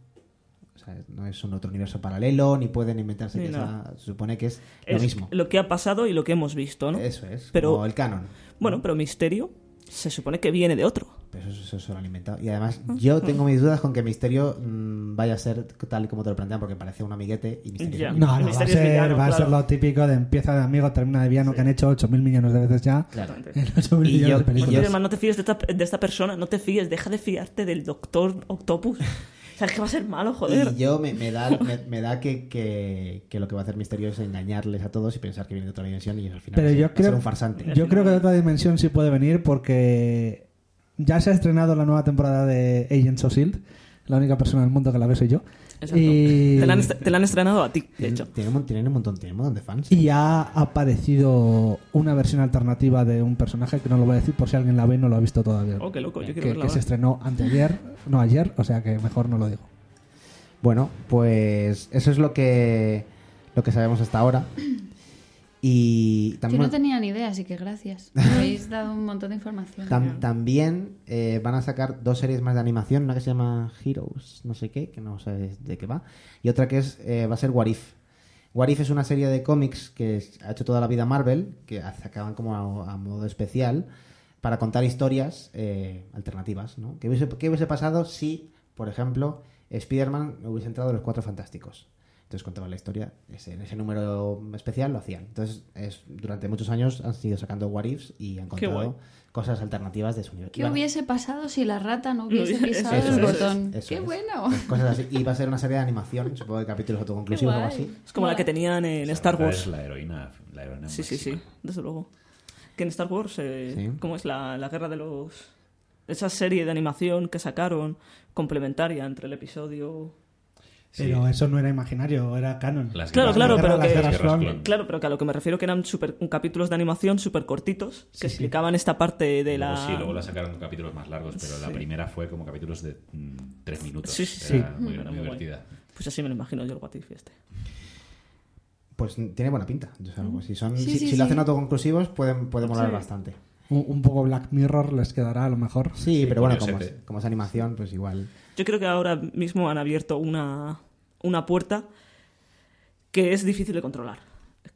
O sea, no es un otro universo paralelo, ni pueden inventarse Ni que sea- se supone que es lo mismo. lo que ha pasado y lo que hemos visto, ¿no? Eso es, Pero- como el canon. Bueno, pero Misterio se supone que viene de otro. Pero eso, eso se lo han inventado. Y además, yo tengo mis dudas con que Misterio mm, vaya a ser tal y como te lo plantean, porque parece un amiguete y Misterio. Es un No, no, va a Misterio es ser, villano, va a ser lo típico de empieza de amigo, termina de villano, que han hecho 8.000 millones de veces ya. Claro. En 8.000 Y millones yo- de y yo- Spider-Man, no te fíes de esta, de esta persona, no te fíes, deja de fiarte del Doctor Octopus. ¿Sabes que va a ser malo, joder? Y yo me, me da, me, me da que, que, que lo que va a hacer Misterio es engañarles a todos y pensar que viene de otra dimensión y al final Pero va yo va a creo, ser un farsante. yo creo que de otra dimensión sí puede venir porque ya se ha estrenado la nueva temporada de Agents of S.H.I.E.L.D. La única persona del mundo que la ve soy yo. Exacto. Y, Te, la han, est- te la han estrenado a ti, de hecho. tiene un, montón, tiene un montón de fans. y ha aparecido una versión alternativa de un personaje que no lo voy a decir por si alguien la ve y no lo ha visto todavía. Oh, qué loco, yo quiero que, verla que se estrenó anteayer, no ayer, o sea que mejor no lo digo. Bueno, pues eso es lo que, lo que sabemos hasta ahora. Y Yo también, no tenía ni idea, así que gracias. Me habéis dado un montón de información. tam- también eh, van a sacar dos series más de animación, una que se llama Heroes, no sé qué, que no sé de qué va, y otra que es eh, va a ser What If. What If es una serie de cómics que ha hecho toda la vida Marvel, que acaban como a, a modo especial, para contar historias eh, alternativas, ¿no? ¿Qué hubiese, qué hubiese pasado si, por ejemplo, Spider-Man hubiese entrado en los Cuatro Fantásticos? Entonces contaban la historia, ese- en ese número especial lo hacían. Entonces, es, durante muchos años han ido sacando What Ifs y han contado cosas alternativas de su universo. ¿Qué Bueno, hubiese pasado si la rata no hubiese pisado eso el botón? eso ¡Qué es. bueno! Pues cosas así. Y va a ser una serie de animación, supongo que capítulos autoconclusivos o algo así. Es como la que tenían en Star Wars. Es la heroína, la heroína Sí, sí, sí, desde luego. Que en Star Wars, eh, Sí. ¿cómo es la, la guerra de los... Esa serie de animación que sacaron complementaria entre el episodio... Pero eso no era imaginario, era canon. Las Claro, claro, pero guerras- que, guerras claro, pero que a lo que me refiero que eran super, capítulos de animación súper cortitos que Sí, sí. explicaban esta parte de Luego la... Sí, luego la sacaron capítulos más largos, pero la primera fue como capítulos de mm, tres minutos. Sí, sí, Era sí. muy, Era muy muy guay. divertida. Pues así me lo imagino yo el What If este. Pues tiene buena pinta. O sea, pues si son, Sí, si, sí, si lo hacen autoconclusivos, pueden, puede molar Sí. bastante. Un, un poco Black Mirror les quedará a lo mejor. Sí, pero bueno, como es, como es animación, pues igual. Yo creo que ahora mismo han abierto una, una puerta que es difícil de controlar.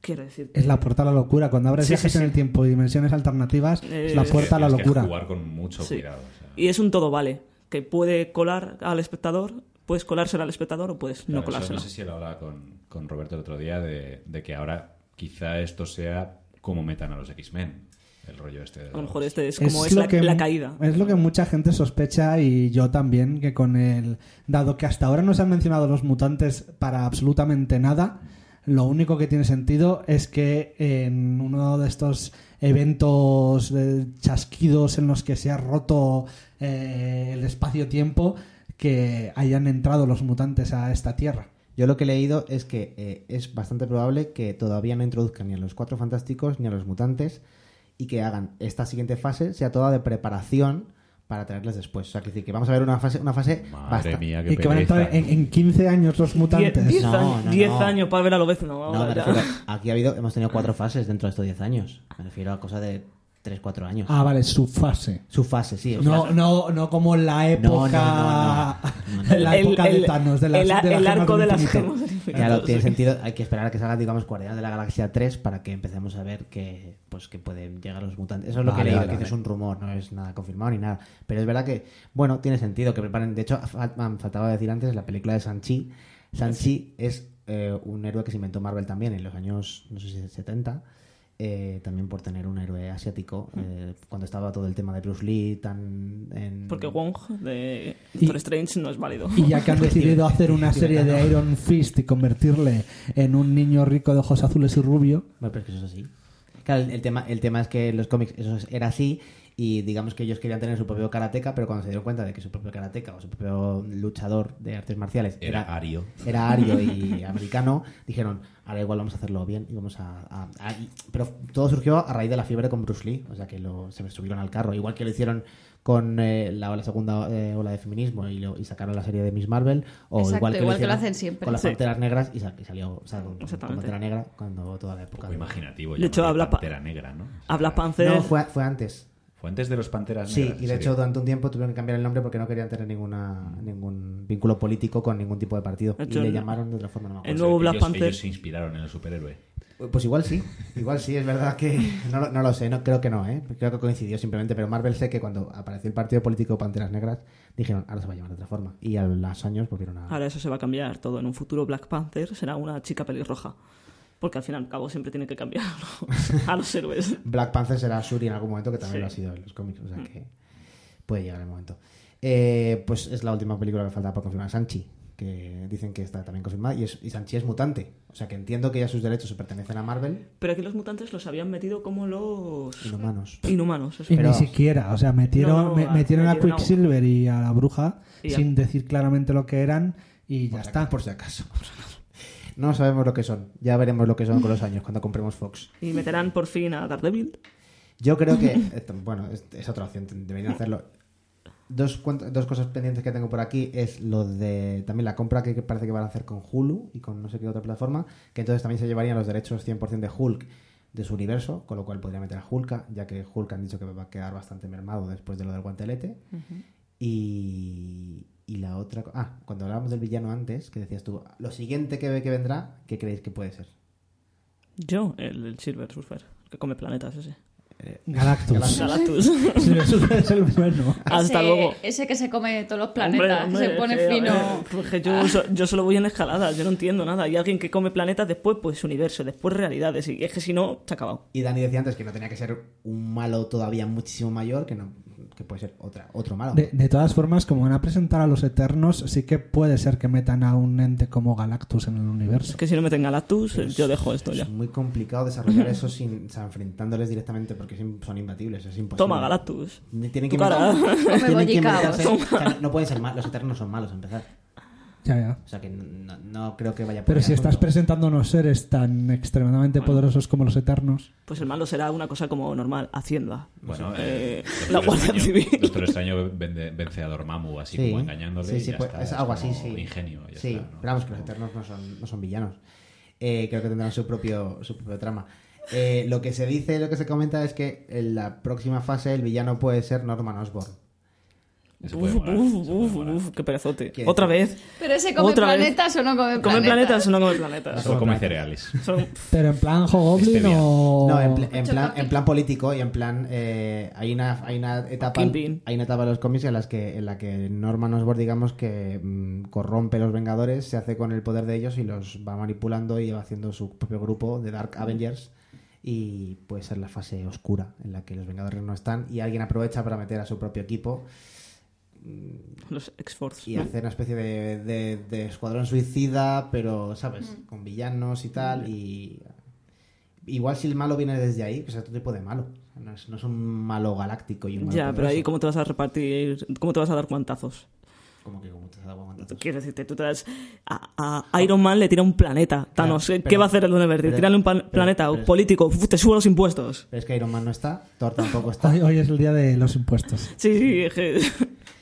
Quiero decir. Es la puerta a la locura. Cuando abres Sí, viajes sí, en el tiempo y dimensiones alternativas, es la Es que puerta a la Tienes que locura. jugar con mucho Sí. cuidado. o sea. Y es un todo vale, que puede colar al espectador, puedes colárselo al espectador o puedes Claro, no eso colárselo. no sé si lo hablaba con, con Roberto el otro día de, de que ahora quizá esto sea como metan a los X-Men. El rollo este de A lo los- mejor este es como es, lo la, que, la caída. Es lo que mucha gente sospecha y yo también, que con el... Dado que hasta ahora no se han mencionado los mutantes para absolutamente nada, lo único que tiene sentido es que en uno de estos eventos eh, chasquidos en los que se ha roto eh, el espacio-tiempo, que hayan entrado los mutantes a esta tierra. Yo lo que he leído es que eh, es bastante probable que todavía no introduzcan ni a los cuatro fantásticos ni a los mutantes y que hagan esta siguiente fase sea toda de preparación para traerles después. O sea, que, decir, que vamos a ver una fase, una fase Madre basta- mía, qué Y que van a entrar en, en 15 años los mutantes. 10 No, años, no, 10 no. años para ver a lo vez. No, No, me refiero, aquí ha habido, hemos tenido cuatro fases dentro de estos 10 años. Me refiero a cosa de 3, 4 años. Ah, vale, su fase. Su fase, sí. No, no, no como la época, la época de Thanos, de las, el- de las el arco de las gemas. Claro, tiene sentido. Hay que esperar a que salga, digamos, Guardianes de la Galaxia 3 para que empecemos a ver que, pues, que pueden llegar los mutantes. Eso es lo que he leído, vale, que vale. es un rumor, no es nada confirmado ni nada. Pero es verdad que, bueno, tiene sentido que preparen. De hecho, faltaba decir antes, la película de Sanchi. Sanchi es eh, un héroe que se inventó Marvel también en los años, no sé si 70. Eh, también por tener un héroe asiático, eh, cuando estaba todo el tema de Bruce Lee tan en... Porque Wong de Y- Doctor Strange no es válido. Y ya que han decidido hacer una serie de Iron Fist y convertirle en un niño rico de ojos azules y rubio, Bueno, pero es que eso es así. Claro, el, el tema, el tema es que en los cómics eso es- era así y digamos que ellos querían tener su propio karateca, pero cuando se dieron cuenta de que su propio karateca o su propio luchador de artes marciales Era Ario. era ario y americano, dijeron, ahora igual vamos a hacerlo bien y vamos a... a- a- y- pero todo surgió a raíz de la fiebre con Bruce Lee, o sea que lo, se subieron al carro, igual que lo hicieron con eh, la, la segunda eh, ola de feminismo y, lo- y sacaron la serie de Miss Marvel, o Exacto, igual que, igual que lo hacen siempre. con las Sí. Panteras Negras y, sa- y salió o sea, con, con. Pantera Negra cuando toda la época... Poco de- imaginativo. De hecho, habla pa- Pantera Negra, ¿no? O sea, Habla Panzer. No, fue, fue antes. Fue antes de los Panteras Sí, Negras. y de ¿en hecho durante un tiempo tuvieron que cambiar el nombre porque no querían tener ninguna ningún vínculo político con ningún tipo de partido. Y le el- llamaron de otra forma, no me el acuerdo. nuevo Black ellos- Panther- Ellos se inspiraron en el superhéroe. Pues igual sí, igual sí, es verdad que no, lo- no lo sé, no creo que no, ¿eh? creo que coincidió simplemente, pero Marvel sé que cuando apareció el partido político Panteras Negras dijeron, ahora se va a llamar de otra forma. Y a los años volvieron a... Ahora eso se va a cambiar todo. En un futuro Black Panther será una chica pelirroja. Porque al fin y al cabo siempre tiene que cambiar ¿no? a los héroes. Black Panther será Shuri en algún momento, que también Sí. lo ha sido en los cómics, o sea que puede llegar el momento. Eh, pues es la última película que falta por confirmar, Sanchi, que dicen que está también confirmada, y, es, y Sanchi es mutante, o sea que entiendo que ya sus derechos se pertenecen a Marvel, Pero aquí los mutantes los habían metido como los inhumanos. inhumanos. eso. y Pero- ni siquiera, o sea, metieron, No, no, me- a- metieron a Quicksilver y a la bruja sin decir claramente lo que eran y ya Por si está. acaso, por si acaso. No sabemos lo que son, ya veremos lo que son con los años cuando compremos Fox. Y meterán por fin a Daredevil. Yo creo que, bueno, es, es otra opción, deberían hacerlo. Dos, dos cosas pendientes que tengo por aquí es lo de también la compra que parece que van a hacer con Hulu y con no sé qué otra plataforma, que entonces también se llevarían los derechos 100% de Hulk de su universo, con lo cual podría meter a Hulk, ya que Hulk han dicho que va a quedar bastante mermado después de lo del guantelete. Y, y la otra... Ah, cuando hablábamos del villano antes, que decías tú, lo siguiente que, que vendrá, ¿qué creéis que puede ser? Yo, el, el Silver Surfer, el que come planetas ese. Galactus. Galactus. Sí, eso es el bueno. Hasta ese, luego. Ese que se come todos los planetas, hombre, se pone fino. ver, pues yo, so- yo solo voy en escaladas, yo no entiendo nada. Y alguien que come planetas, después pues universo, después realidades. Y es que si no, se ha acabado. Y Dani decía antes que no tenía que ser un malo todavía muchísimo mayor, que no que puede ser otra, otro malo. De, de todas formas, como van a presentar a los Eternos, sí que puede ser que metan a un ente como Galactus en el universo. Es que si no meten Galactus, yo dejo esto ya. Es muy complicado desarrollar eso sin, o sea, enfrentándoles directamente porque son imbatibles, es imposible. Toma, Galactus. Tienen que cara. inventar- Come tienen que bollicaos. inventarse- o sea, no pueden ser malos, los eternos son malos a empezar. Ya, ya. O sea que no, no creo que vaya por Pero si estás presentando unos seres tan extremadamente poderosos como los Eternos... Pues el malo será una cosa como normal, Hacienda. Bueno, Eh, eh, la Guardia Extraño- Civil. Doctor Extraño vende- vence a Dormammu así Sí. como engañándole Sí, y sí, ya pues, está, es algo así, sí. ingenio. ya sí, está, ¿no? pero vamos, que los Eternos no son, no son villanos. Eh, creo que tendrán su propio, su propio trama. Eh, lo que se dice, lo que se comenta es que en la próxima fase el villano puede ser Norman Osborn. Uf, molar, uf, uf, uf, qué perezote. Otra vez. Pero ese come Otra vez. planetas o no come planetas. ¿Come planetas o no come planetas? O come cereales. Pero en plan Hobgoblin Stevia. o... No, en, pl- en plan, en plan político y en plan eh, hay una hay una etapa hay una etapa de los cómics en las que en la que Norman Osborn digamos que mm, corrompe los Vengadores, se hace con el poder de ellos y los va manipulando y va haciendo su propio grupo de Dark Avengers y puede ser la fase oscura en la que los Vengadores no están y alguien aprovecha para meter a su propio equipo Los X-Force. y hacer una especie de, de- de escuadrón suicida, pero, ¿sabes? Con villanos y tal. Y igual si el malo viene desde ahí, que es otro tipo de malo. No es, no es un malo galáctico y un malo Ya, pero ahí cómo te vas a repartir, cómo te vas a dar guantazos. Como que como te has dado aguantazos. Quiero decirte, tú te das a, a Iron Man le tira un planeta. Thanos, Claro, ¿qué pero- va a hacer el Duende Verde? pero- Tirarle un pero- planeta pero- político, uf, te subo los impuestos. Pero es que Iron Man no está, Thor tampoco está. Hoy, hoy es el día de los impuestos. Sí, sí, es que-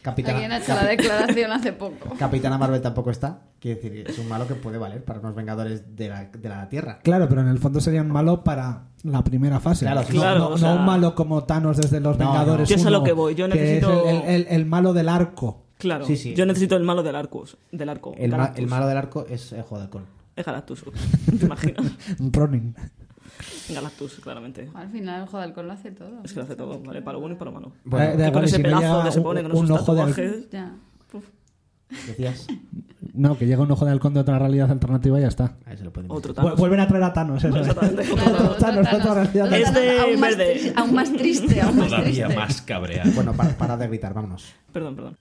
Capitana, Alguien ha hecho la declaración hace poco. Capitana Marvel tampoco está. Quiere decir, es un malo que puede valer para unos Vengadores de la, de la Tierra. Claro, pero en el fondo sería un malo para la primera fase. Claro, no, claro, no- o no sea- un malo como Thanos desde los No, Vengadores. no. Yo sé a lo 1, que voy, yo que es necesito- el, el- el malo del arco. Claro, Sí, sí. yo necesito el malo del arco. Del arco El, ma- Galactus. el malo del arco es el juego de Halcón. Es Galactus, te imaginas. Ronin. Galactus, claramente. Al final el juego del lo hace todo. Es que lo hace todo, ¿vale? Para lo bueno y para lo malo. Bueno, Eh, con ese si pedazo que se un- pone con un ojo de tatuajes... Ya. decías. No, que llega un ojo de halcón de otra realidad alternativa y ya está. Ahí se lo pueden Otro Thanos. Vuelven a traer a Thanos. eso es. Exactamente. Claro, Otro Thanos, Thanos. otra realidad Otro Este Thanos aún más verde. triste, Aún más triste, aún más Todavía triste. más cabreado. Bueno, para, para de gritar, vámonos. Perdón, perdón.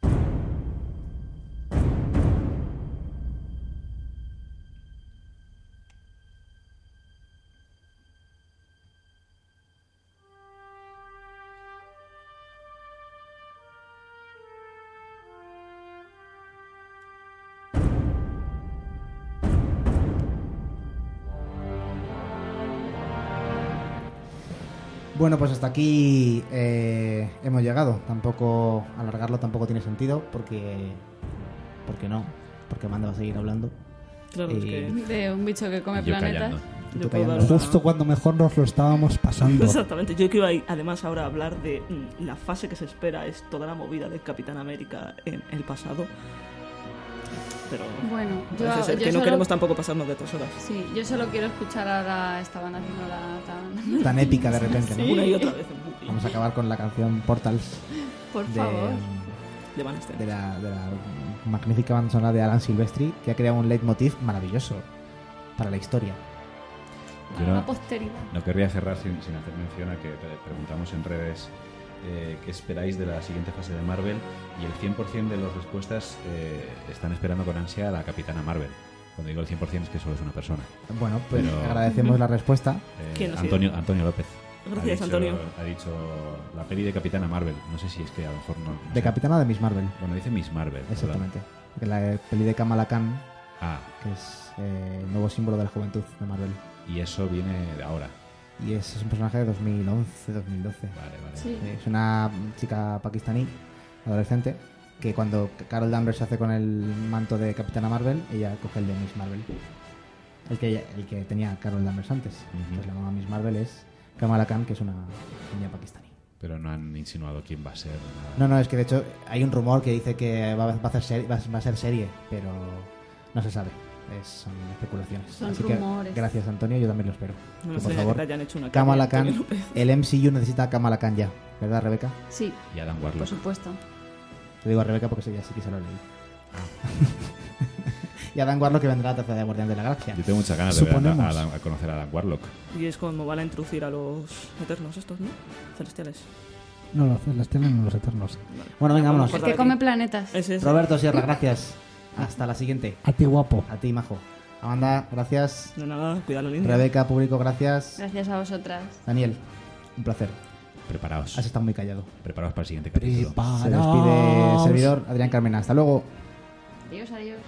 Bueno, pues hasta aquí eh, hemos llegado. Tampoco alargarlo tampoco tiene sentido porque porque no, porque Amanda va a seguir hablando. Claro, es que... De un bicho que come planetas. Yo puedo Justo cuando mejor nos lo estábamos pasando. Exactamente. Yo quiero además ahora hablar de mm, la fase que se espera, es toda la movida de Capitán América en el pasado. Pero Bueno, yo, parece ser yo que no queremos tampoco pasarnos de tres horas. Sí, yo solo quiero escuchar ahora estaban haciendo la tan... Tan épica de repente, ¿no? Una y otra vez. Vamos a acabar con la canción Portals Por de, favor. De Van de la, de la magnífica banda sonora de Alan Silvestri que ha creado un leitmotiv maravilloso para la historia. Yo Para no- la posteridad. No querría cerrar sin, sin hacer mención a que pre- preguntamos en redes eh, qué esperáis de la siguiente fase de Marvel y el 100% de las respuestas eh, están esperando con ansia a la Capitana Marvel. Cuando digo el 100% es que solo es una persona. Bueno, pues Pero- agradecemos la respuesta. Eh. Antonio, Antonio López. Gracias, ha dicho, Antonio. Ha dicho la peli de Capitana Marvel. No sé si es que a lo mejor no. no De sé. Capitana de Miss Marvel. Bueno, dice Miss Marvel. Exactamente. Que La peli de Kamala Khan, Ah, que es eh, el nuevo símbolo de la juventud de Marvel. y eso viene de ahora. Y es, es un personaje de 2011-2012. Vale, vale. Sí. Es una chica pakistaní, adolescente, que cuando Carol Danvers se hace con el manto de Capitana Marvel, ella coge el de Miss Marvel. El que, ella- el que tenía Carol Danvers antes. Entonces la mamá Miss Marvel es Kamala Khan, que es una niña pakistaní. Pero no han insinuado quién va a ser. nada. No, no, es que de hecho hay un rumor que dice que va, a, hacer serie- va a ser serie, pero no se sabe. Es, son especulaciones. Son Así rumores. que gracias Antonio, yo también lo espero. No Que, por que favor, te hayan hecho una Kamala Khan, el MCU necesita a Kamala Khan ya, ¿verdad Rebeca? Sí, Y Adam por Warlock. supuesto. Te digo a Rebeca porque ella sí que se lo leí. Ah. y a Dan Warlock que vendrá a la tercera de Guardián de la Galaxia. Yo tengo muchas ganas de ver a, a Adam- a conocer a Adam Warlock. Y es como van a introducir a los eternos estos, ¿no? Celestiales. No, los celestiales no los eternos. Bueno, venga, vámonos. El que come planetas. Es. Roberto Sierra, gracias. Hasta la siguiente. A ti, guapo. A ti, Majo. Amanda, gracias. De nada, cuidado, lindo. Rebeca, público, gracias. Gracias a vosotras. Daniel, un placer. Preparaos. Has estado muy callado. Preparaos para el siguiente capítulo. Se despide el servidor Adrián Carmena. Hasta luego. Adiós, adiós.